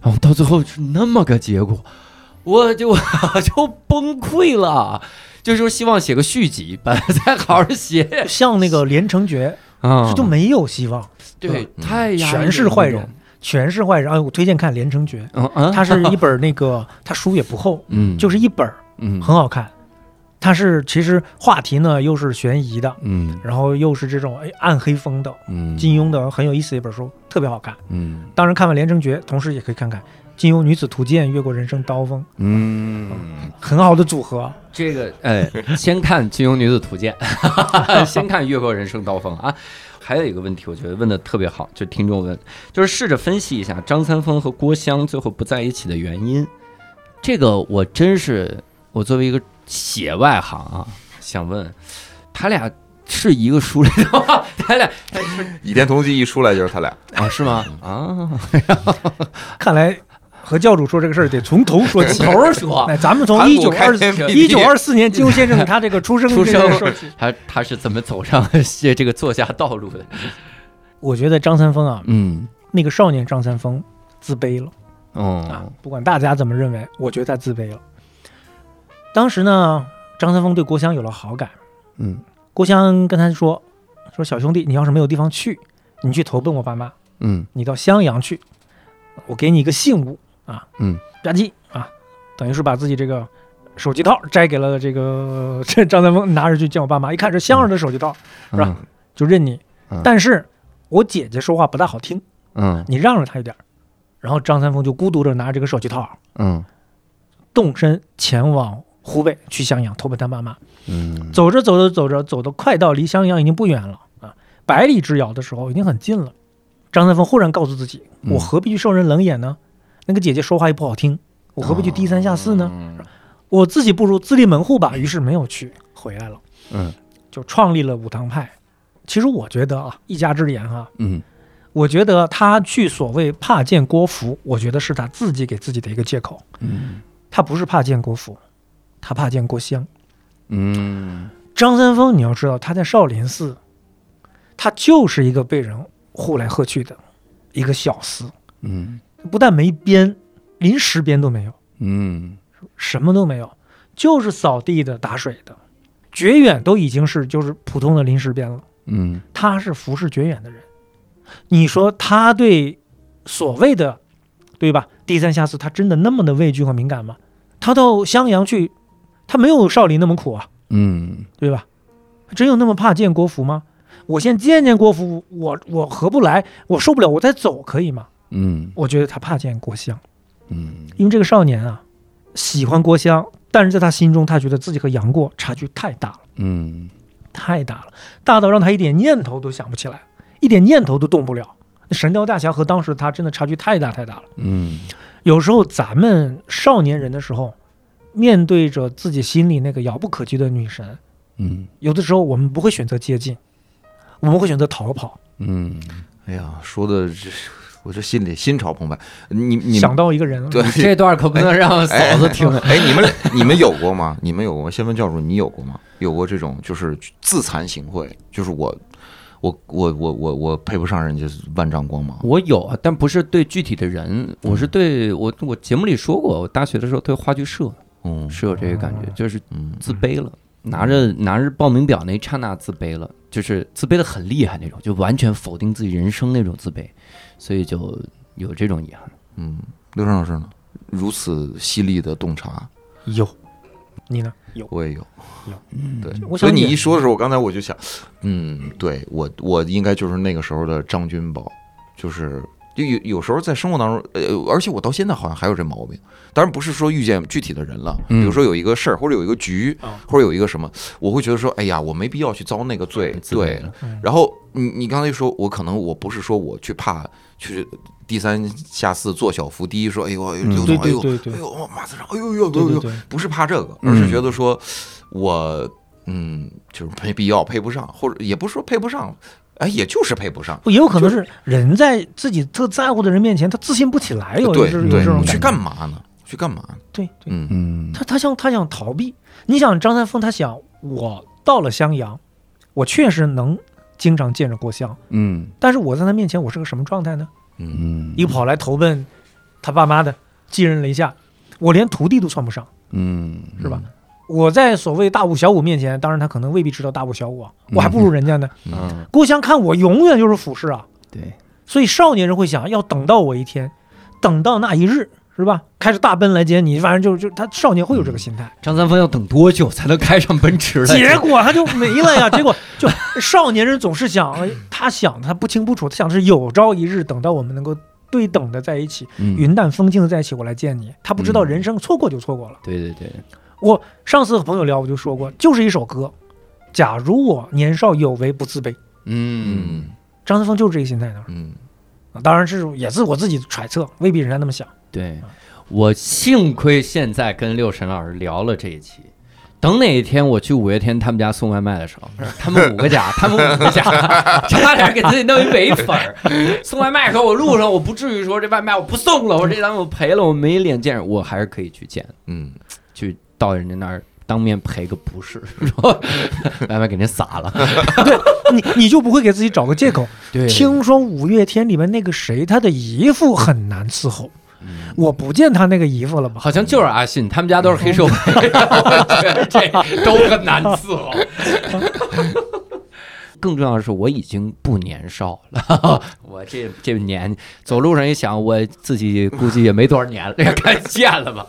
然后到最后是那么个结果，我就 [laughs] 我就崩溃了。就是说希望写个续集，把它再好好写像那个连城诀，啊，这就没有希望，对，嗯太压抑全是坏人，全是坏人。哎，我推荐看《连城诀它是一本那个，[laughs] 它书也不厚，嗯，就是一本，嗯很好看。它是其实话题呢又是悬疑的，嗯然后又是这种哎暗黑风的，嗯金庸的很有意思的一本书，特别好看。嗯当然看完《连城诀》，同时也可以看看金庸女子图鉴，越过人生刀锋，嗯，很好的组合。这个哎，先看《金庸女子图鉴》，[laughs] 先看《越过人生刀锋》啊。还有一个问题，我觉得问的特别好，就听众问，就是试着分析一下张三丰和郭襄最后不在一起的原因。这个我真是，我作为一个写外行啊，想问，他俩是一个书里的吗？他俩《倚天屠龙记》一出来就是他俩，啊是吗？啊，看 [laughs] 来和教主说这个事儿得从头说起。头儿说，[laughs] 哎咱们从盘一九二 [laughs] 一九二四年 [laughs] 金庸先生他这个出生出这个生说起。他他是怎么走上写这个作家道路的？我觉得张三丰啊，嗯。那个少年张三丰自卑了。啊哦，不管大家怎么认为，我觉得他自卑了。当时呢，张三丰对郭襄有了好感，嗯。郭襄跟他说：“说小兄弟，你要是没有地方去，你去投奔我爸妈，嗯。你到襄阳去，我给你一个信物啊，嗯，吧唧啊，等于是把自己这个手机套摘给了这个这 [laughs] 张三丰，拿着去见我爸妈，一看这襄阳的手机套，是吧？嗯就认你。嗯。但是我姐姐说话不大好听，嗯。你让着她一点儿，然后张三丰就孤独着拿着这个手机套，嗯。动身前往湖北去襄阳投奔他妈妈。嗯。走着走着走着，走的快到离襄阳已经不远了啊，百里之遥的时候已经很近了。张三丰忽然告诉自己：嗯。我何必去受人冷眼呢？那个姐姐说话又不好听，我何必去低三下四呢？嗯我自己不如自立门户吧。于是没有去，回来了，嗯就创立了武当派。其实我觉得啊，一家之言哈、嗯我觉得他去所谓怕见郭芙，我觉得是他自己给自己的一个借口。嗯他不是怕见郭芙，他怕见郭襄。嗯张三丰，你要知道，他在少林寺，他就是一个被人呼来喝去的一个小厮，嗯不但没编，临时编都没有，嗯什么都没有，就是扫地的、打水的。绝远都已经是就是普通的临时编了，嗯他是服侍绝远的人。你说他对所谓的，对吧？低三下四，他真的那么的畏惧和敏感吗？他到襄阳去，他没有少林那么苦啊。嗯对吧？真有那么怕见国服吗？我先见见国服，我我合不来，我受不了，我再走可以吗？嗯。我觉得他怕见郭襄，嗯。因为这个少年啊，喜欢郭襄，但是在他心中，他觉得自己和杨过差距太大了，嗯。太大了，大到让他一点念头都想不起来，一点念头都动不了。那神雕大侠和当时他真的差距太大太大了。嗯。有时候咱们少年人的时候，面对着自己心里那个遥不可及的女神，嗯。有的时候我们不会选择接近，我们会选择逃跑。嗯。哎呀，说的这我这心里心潮澎湃。你你想到一个人了，对这段可不能让嫂子听。[laughs] 哎，你们你们有过吗？你们有过吗？[laughs] 先问教主，你有过吗？有过这种就是自惭形秽，就是我我我我我我配不上人家万丈光芒。我有啊，但不是对具体的人，我是对我我节目里说过，我大学的时候对话剧社嗯是有这个感觉，就是嗯自卑了，拿着拿着报名表那一刹那自卑了，就是自卑的很厉害那种，就完全否定自己人生那种自卑，所以就有这种遗憾。嗯，刘畅老师呢？如此犀利的洞察，有，你呢？有，我也有。有嗯 [laughs] 对，所以你一说的时候，我刚才我就想，嗯，对我我应该就是那个时候的张君宝，就是就有有时候在生活当中，呃，而且我到现在好像还有这毛病。当然不是说遇见具体的人了，比嗯如说有一个事儿或者有一个局啊或者有一个什么，我会觉得说，哎呀，我没必要去遭那个罪，对。然后你你刚才说，我可能我不是说我去怕去低三下四做小伏低，说哎呦嗯刘总，哎呦哎呦马子上，哎呦呦呦呦，不是怕这个，嗯而是觉得说我嗯就是没必要配不上，或者也不是说配不上，哎，也就是配不上。不也有可能是人在自己特在乎的人面前，他自信不起来，有对对这种，感觉。去干嘛呢？去干嘛呢？对对，嗯嗯他他想他想逃避。你想张三丰，他想我到了襄阳，我确实能经常见着郭襄，嗯。但是我在他面前，我是个什么状态呢？嗯。嗯一跑来投奔他爸妈的，寄人篱下，我连徒弟都算不上，嗯。是吧？我在所谓大武小武面前，当然他可能未必知道大武小武啊，我还不如人家呢。嗯，郭襄看我永远就是俯视啊，对，所以少年人会想要等到我一天，等到那一日，是吧？开着大奔来接你，反正就就他少年会有这个心态。张三丰要等多久才能开上奔驰来？结果他就没了呀！[laughs] 结果就少年人总是想，哎他想他不清不楚，他想的是有朝一日等到我们能够对等的在一起，嗯云淡风轻的在一起，我来见你。他不知道嗯人生错过就错过了。对对对，我上次和朋友聊，我就说过，就是一首歌。假如我年少有为不自卑，嗯嗯张三丰就是这个心态的。嗯啊当然是也是我自己揣测，未必人家那么想。对，我幸亏现在跟六神老师聊了这一期。等哪一天我去五月天他们家送外卖的时候，他们五个家，他们五个家，差点给自己弄一伪粉儿。送外卖可我路上我不至于说这外卖我不送了，我这单我赔了，我没脸见人，我还是可以去见，嗯，去到人家那儿当面赔个不是，说外卖给您撒了。[laughs] 对你你就不会给自己找个借口？对，听说五月天里面那个谁，他的姨父很难伺候，我不见他那个姨父了吧？好像就是阿信，他们家都是黑社会，我觉得这都很难伺候。[laughs] 更重要的是，我已经不年少了，[laughs] 我这这年走路上一想，我自己估计也没多少年了，[laughs] 也该见了吧。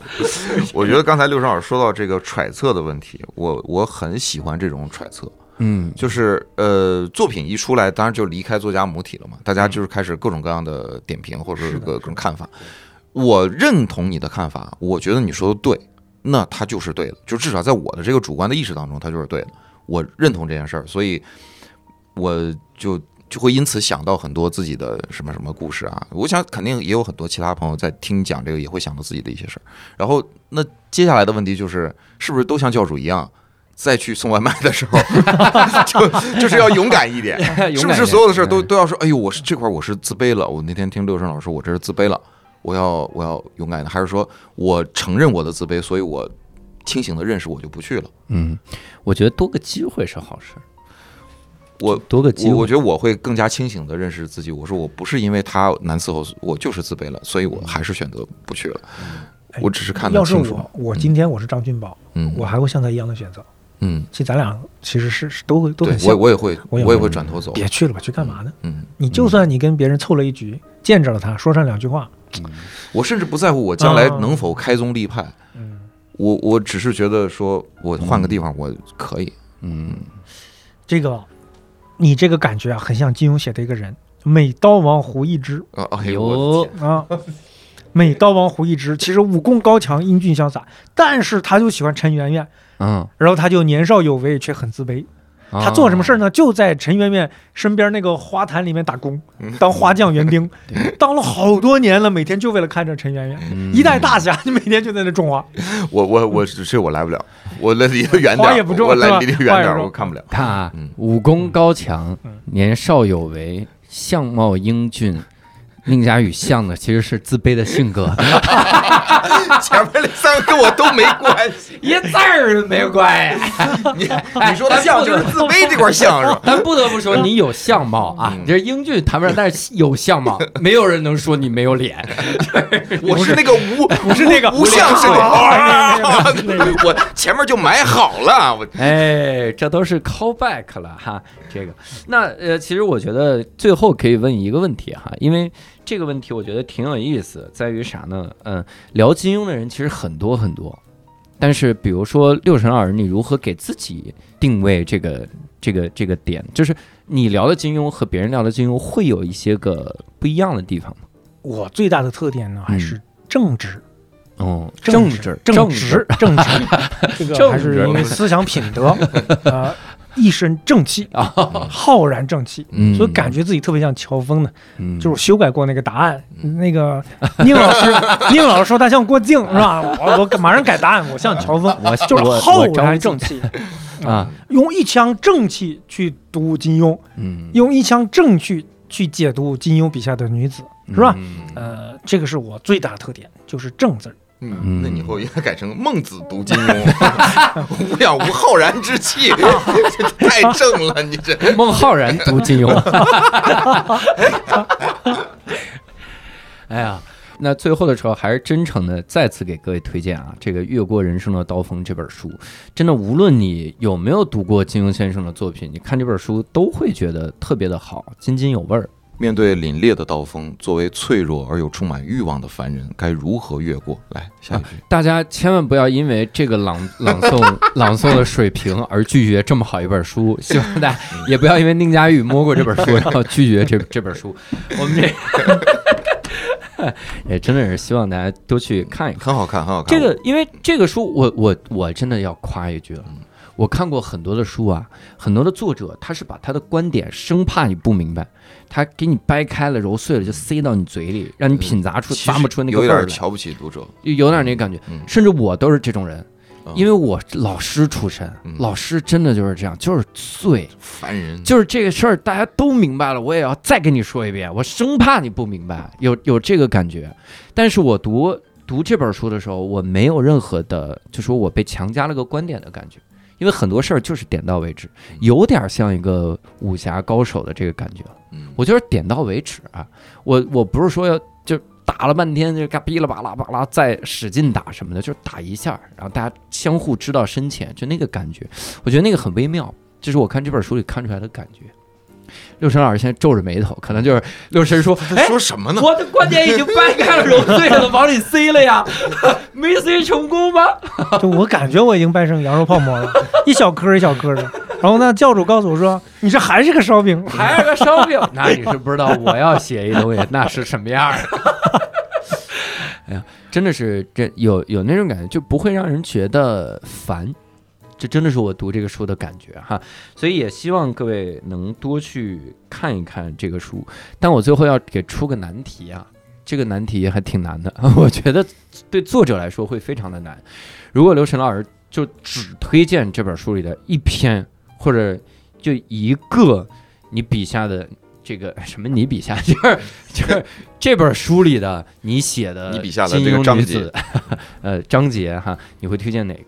我觉得刚才六少老师说到这个揣测的问题，我我很喜欢这种揣测，嗯，就是呃，作品一出来，当然就离开作家母体了嘛，大家就是开始各种各样的点评或者是各各种看法。我认同你的看法，我觉得你说的对，那他就是对的，就至少在我的这个主观的意识当中，他就是对的。我认同这件事儿，所以我就就会因此想到很多自己的什么什么故事啊。我想肯定也有很多其他朋友在听讲这个，也会想到自己的一些事儿。然后那接下来的问题就是，是不是都像教主一样？再去送外卖的时候，[laughs] 就就是要勇敢一点，[laughs] 是不是所有的事儿都都要说？哎呦，我是这块儿我是自卑了。我那天听六生老师说，我这是自卑了，我要我要勇敢的，还是说我承认我的自卑，所以我清醒的认识我就不去了。嗯，我觉得多个机会是好事。我多个机会，我我觉得我会更加清醒的认识自己。我说我不是因为他难伺候，我就是自卑了，所以我还是选择不去了。哎我只是看得要是。我，我今天我是张俊宝，嗯我还会像他一样的选择。嗯，其实咱俩其实是是都会都对很像。我我也会我也会我也会转头走。别去了吧，去干嘛呢？嗯，你就算你跟别人凑了一局，见着了他，说上两句话，我甚至不在乎我将来啊能否开宗立派。嗯，我我只是觉得说我换个地方我可以。嗯，这个你这个感觉啊，很像金庸写的一个人，美刀王胡一之啊，哎呦，啊。美刀王胡一之其实武功高强，英俊潇洒，但是他就喜欢陈圆圆，嗯，然后他就年少有为，却很自卑。他做什么事儿呢？就在陈圆圆身边那个花坛里面打工，当花匠园丁，[laughs] 当了好多年了，每天就为了看着陈圆圆，嗯。一代大侠，你每天就在那种花。我我我这我来不了，我来离得远点儿，花也不重我来离得远点我看不了。看啊嗯，武功高强嗯，年少有为，相貌英俊。[laughs] 宁佳宇像的其实是自卑的性格，[laughs] 前面那三个跟我都没关系。一字儿都没关系。[laughs] 你你说他像就是自卑这块像是吧？但不得不说，你有相貌啊，嗯你这英俊谈不上，但是有相貌，没有人能说你没有脸。我是那个无我是那个无相是那啊个，我前面就买好了。我哎，这都是 callback 了哈。这个，那呃，其实我觉得最后可以问一个问题哈，因为这个问题我觉得挺有意思，在于啥呢？嗯，聊金庸的人其实很多很多，但是比如说六神老师，你如何给自己定位这个这个这个点？就是你聊的金庸和别人聊的金庸会有一些个不一样的地方吗？我最大的特点呢，还是正直。哦，正直，正直直，正直，这个 [laughs] 还是因为思想品德，[laughs] 呃，一身正气啊，[laughs] 浩然正气，嗯所以感觉自己特别像乔峰呢。嗯就是我修改过那个答案，那个 [laughs] 宁老师，宁老师说他像郭靖是吧？我我马上改答案，我像乔峰，我就是浩然正气啊，用一腔正气去读金庸，嗯，用一腔正气去解读金庸笔下的女子，是吧？嗯呃，这个是我最大的特点，就是正字儿。嗯，那你以后应该改成孟子读金庸，[laughs] 无养无浩然之气，这 [laughs] 太正了，你这。孟浩然读金庸。[laughs] 哎呀，那最后的时候还是真诚的再次给各位推荐啊，这个《越过人生的刀锋》这本书，真的无论你有没有读过金庸先生的作品，你看这本书都会觉得特别的好，津津有味儿。面对凛冽的刀锋，作为脆弱而又充满欲望的凡人，该如何越过？来，下一句。大家千万不要因为这个朗朗诵 [laughs] 朗诵的水平而拒绝这么好一本书，希望大家也不要因为宁佳玉摸过这本书，然后拒绝这 [laughs] 这本书。我们这 [laughs] 也真的是希望大家都去看一看。很好看，很好看。这个，因为这个书，我我我真的要夸一句了。我看过很多的书啊，很多的作者他是把他的观点生怕你不明白，他给你掰开了揉碎了就塞到你嘴里，让你品咂出咂摸出那个有味儿来，点瞧不起读者。有有点那感觉。嗯甚至我都是这种人，嗯因为我老师出身嗯，老师真的就是这样，就是碎，烦人，就是这个事儿大家都明白了，我也要再跟你说一遍，我生怕你不明白，有有这个感觉。但是我读读这本书的时候，我没有任何的，就说我被强加了个观点的感觉，因为很多事儿就是点到为止，有点像一个武侠高手的这个感觉。嗯我就是点到为止啊，我我不是说要就打了半天就嘎哔啦吧啦吧啦再使劲打什么的，就是打一下，然后大家相互知道深浅，就那个感觉，我觉得那个很微妙，这是我看这本书里看出来的感觉。六神老师现在皱着眉头，可能就是六神说：“他哎，说什么呢？我的观点已经掰开了揉碎了，往里塞了呀，[laughs] 没塞成功吗？[laughs] 就我感觉我已经掰成羊肉泡馍了，[laughs] 一小颗一小颗的。然后呢，教主告诉我说：“你这还是个烧饼，还是个烧饼。”那你是不知道我要写一东西那是什么样的。哎呀，真的是这有有那种感觉，就不会让人觉得烦。这真的是我读这个书的感觉哈，所以也希望各位能多去看一看这个书。但我最后要给出个难题啊，这个难题还挺难的，[laughs] 我觉得对作者来说会非常的难。如果刘晨老师就只推荐这本书里的一篇，或者就一个你笔下的这个什么，你笔下就是就是这本书里的你写的你笔下的这个章节，[laughs] 呃，章节哈，你会推荐哪个？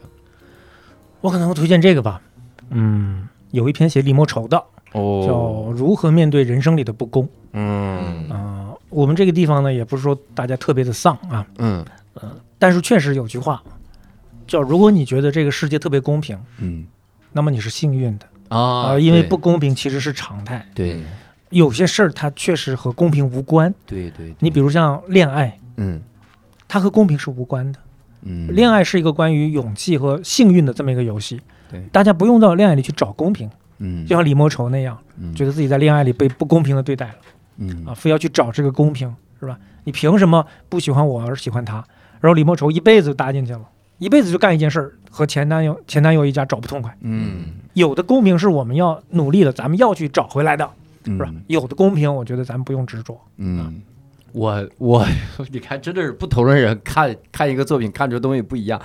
我可能会推荐这个吧，嗯，有一篇写李莫愁的，哦，叫如何面对人生里的不公。嗯。啊，我们这个地方呢，也不是说大家特别的丧啊，嗯。呃，但是确实有句话叫，如果你觉得这个世界特别公平，嗯。那么你是幸运的啊啊，因为不公平其实是常态。对。有些事儿它确实和公平无关，对对，你比如像恋爱，嗯。它和公平是无关的。嗯，恋爱是一个关于勇气和幸运的这么一个游戏，对。大家不用到恋爱里去找公平，嗯。就像李莫愁那样，嗯。觉得自己在恋爱里被不公平的对待了。嗯。啊，非要去找这个公平，是吧？你凭什么不喜欢我而喜欢他？然后李莫愁一辈子就搭进去了，一辈子就干一件事儿，和前男友前男友一家找不痛快。嗯。有的公平是我们要努力的，咱们要去找回来的，是吧？嗯有的公平，我觉得咱们不用执着。嗯，我我 [laughs] 你看，真的是不同的人看看一个作品看出东西不一样。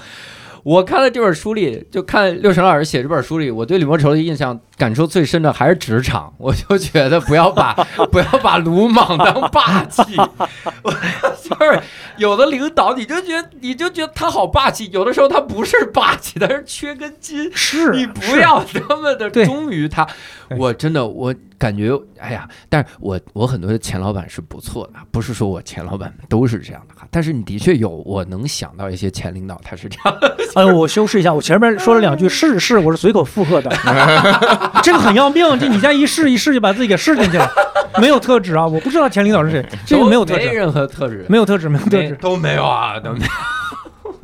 我看了这本书里，就看六神老师写这本书里，我对李莫愁的印象感受最深的还是职场。[laughs] 我就觉得不要把 [laughs] 不要把鲁莽当霸气，[laughs] 我就是有的领导你就觉得你就觉得他好霸气，有的时候他不是霸气，他是缺根筋。是你不要那么的忠于他，我真的我感觉，哎呀，但是我我很多的前老板是不错的，不是说我前老板们都是这样的哈，但是你的确有，我能想到一些前领导他是这样的，哎呦，我修饰一下，我前面说了两句是是，我是随口附和的，[laughs] 这个很要命，这你家一试一试就把自己给试进去了，没有特质啊，我不知道前领导是谁，这个没有特质，没任何特质，没有特质，没有特质。都没有啊，都没有。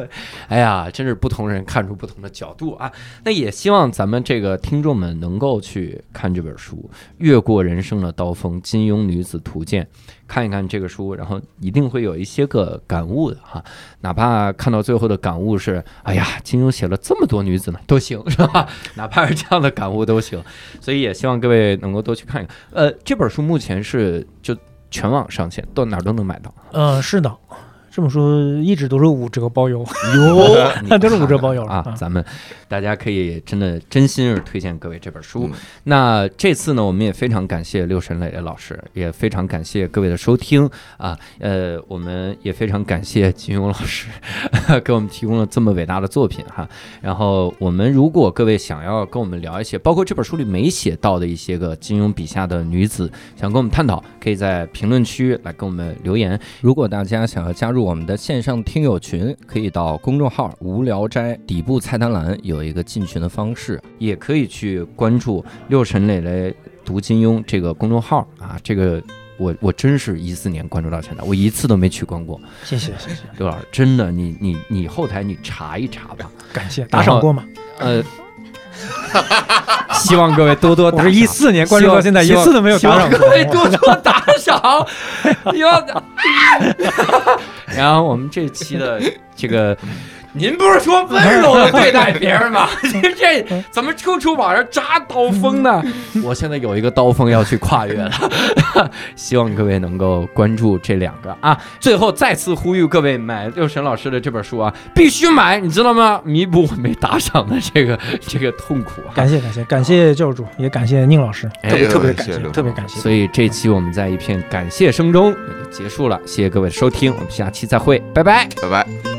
[laughs] 哎呀，真是不同人看出不同的角度啊！那也希望咱们这个听众们能够去看这本书《越过人生的刀锋：金庸女子图鉴》，看一看这个书，然后一定会有一些个感悟的哈。哪怕看到最后的感悟是，哎呀，金庸写了这么多女子呢，都行是吧？[laughs] 哪怕是这样的感悟都行。所以也希望各位能够多去看一看。呃，这本书目前是就全网上线，到哪儿都能买到。嗯，是的，这本书一直都是五折包邮，[laughs] 哟，[laughs] 你都是五折包邮了啊！咱们大家可以真的真心是推荐各位这本书。嗯那这次呢，我们也非常感谢六神磊磊老师，也非常感谢各位的收听啊。呃，我们也非常感谢金庸老师 [laughs] 给我们提供了这么伟大的作品哈。然后我们如果各位想要跟我们聊一些，包括这本书里没写到的一些个金庸笔下的女子，想跟我们探讨，可以在评论区来跟我们留言。如果大家想要加入我们的线上听友群，可以到公众号“无聊斋”底部菜单栏有一个进群的方式。也可以去关注六神磊磊读金庸这个公众号啊，这个 [laughs] 我我真是一四年关注到现在，我一次都没取关过。谢谢谢谢，刘老师，真的，你你你后台你查一查吧。感谢打赏过吗？呃，[laughs] 希望各位多多打赏。我是一四年关注到现在，一次都没有打赏过各。位多多打 [laughs] 好，[laughs] 然后我们这期的这个，您不是说温柔的对待别人吗？这 [laughs] 这怎么处处往上扎刀锋呢？我现在有一个刀锋要去跨越了，[laughs] 希望各位能够关注这两个啊。最后再次呼吁各位买六神老师的这本书啊，必须买，你知道吗？弥补我没打赏的这个 [laughs] 这个痛苦啊。感谢感谢感谢教主，也感谢宁老师，哎特别特别感谢特别感谢。所以这期我们在一片感谢声中也就结束了，谢谢各位的收听，我们下期再会，拜拜。拜拜。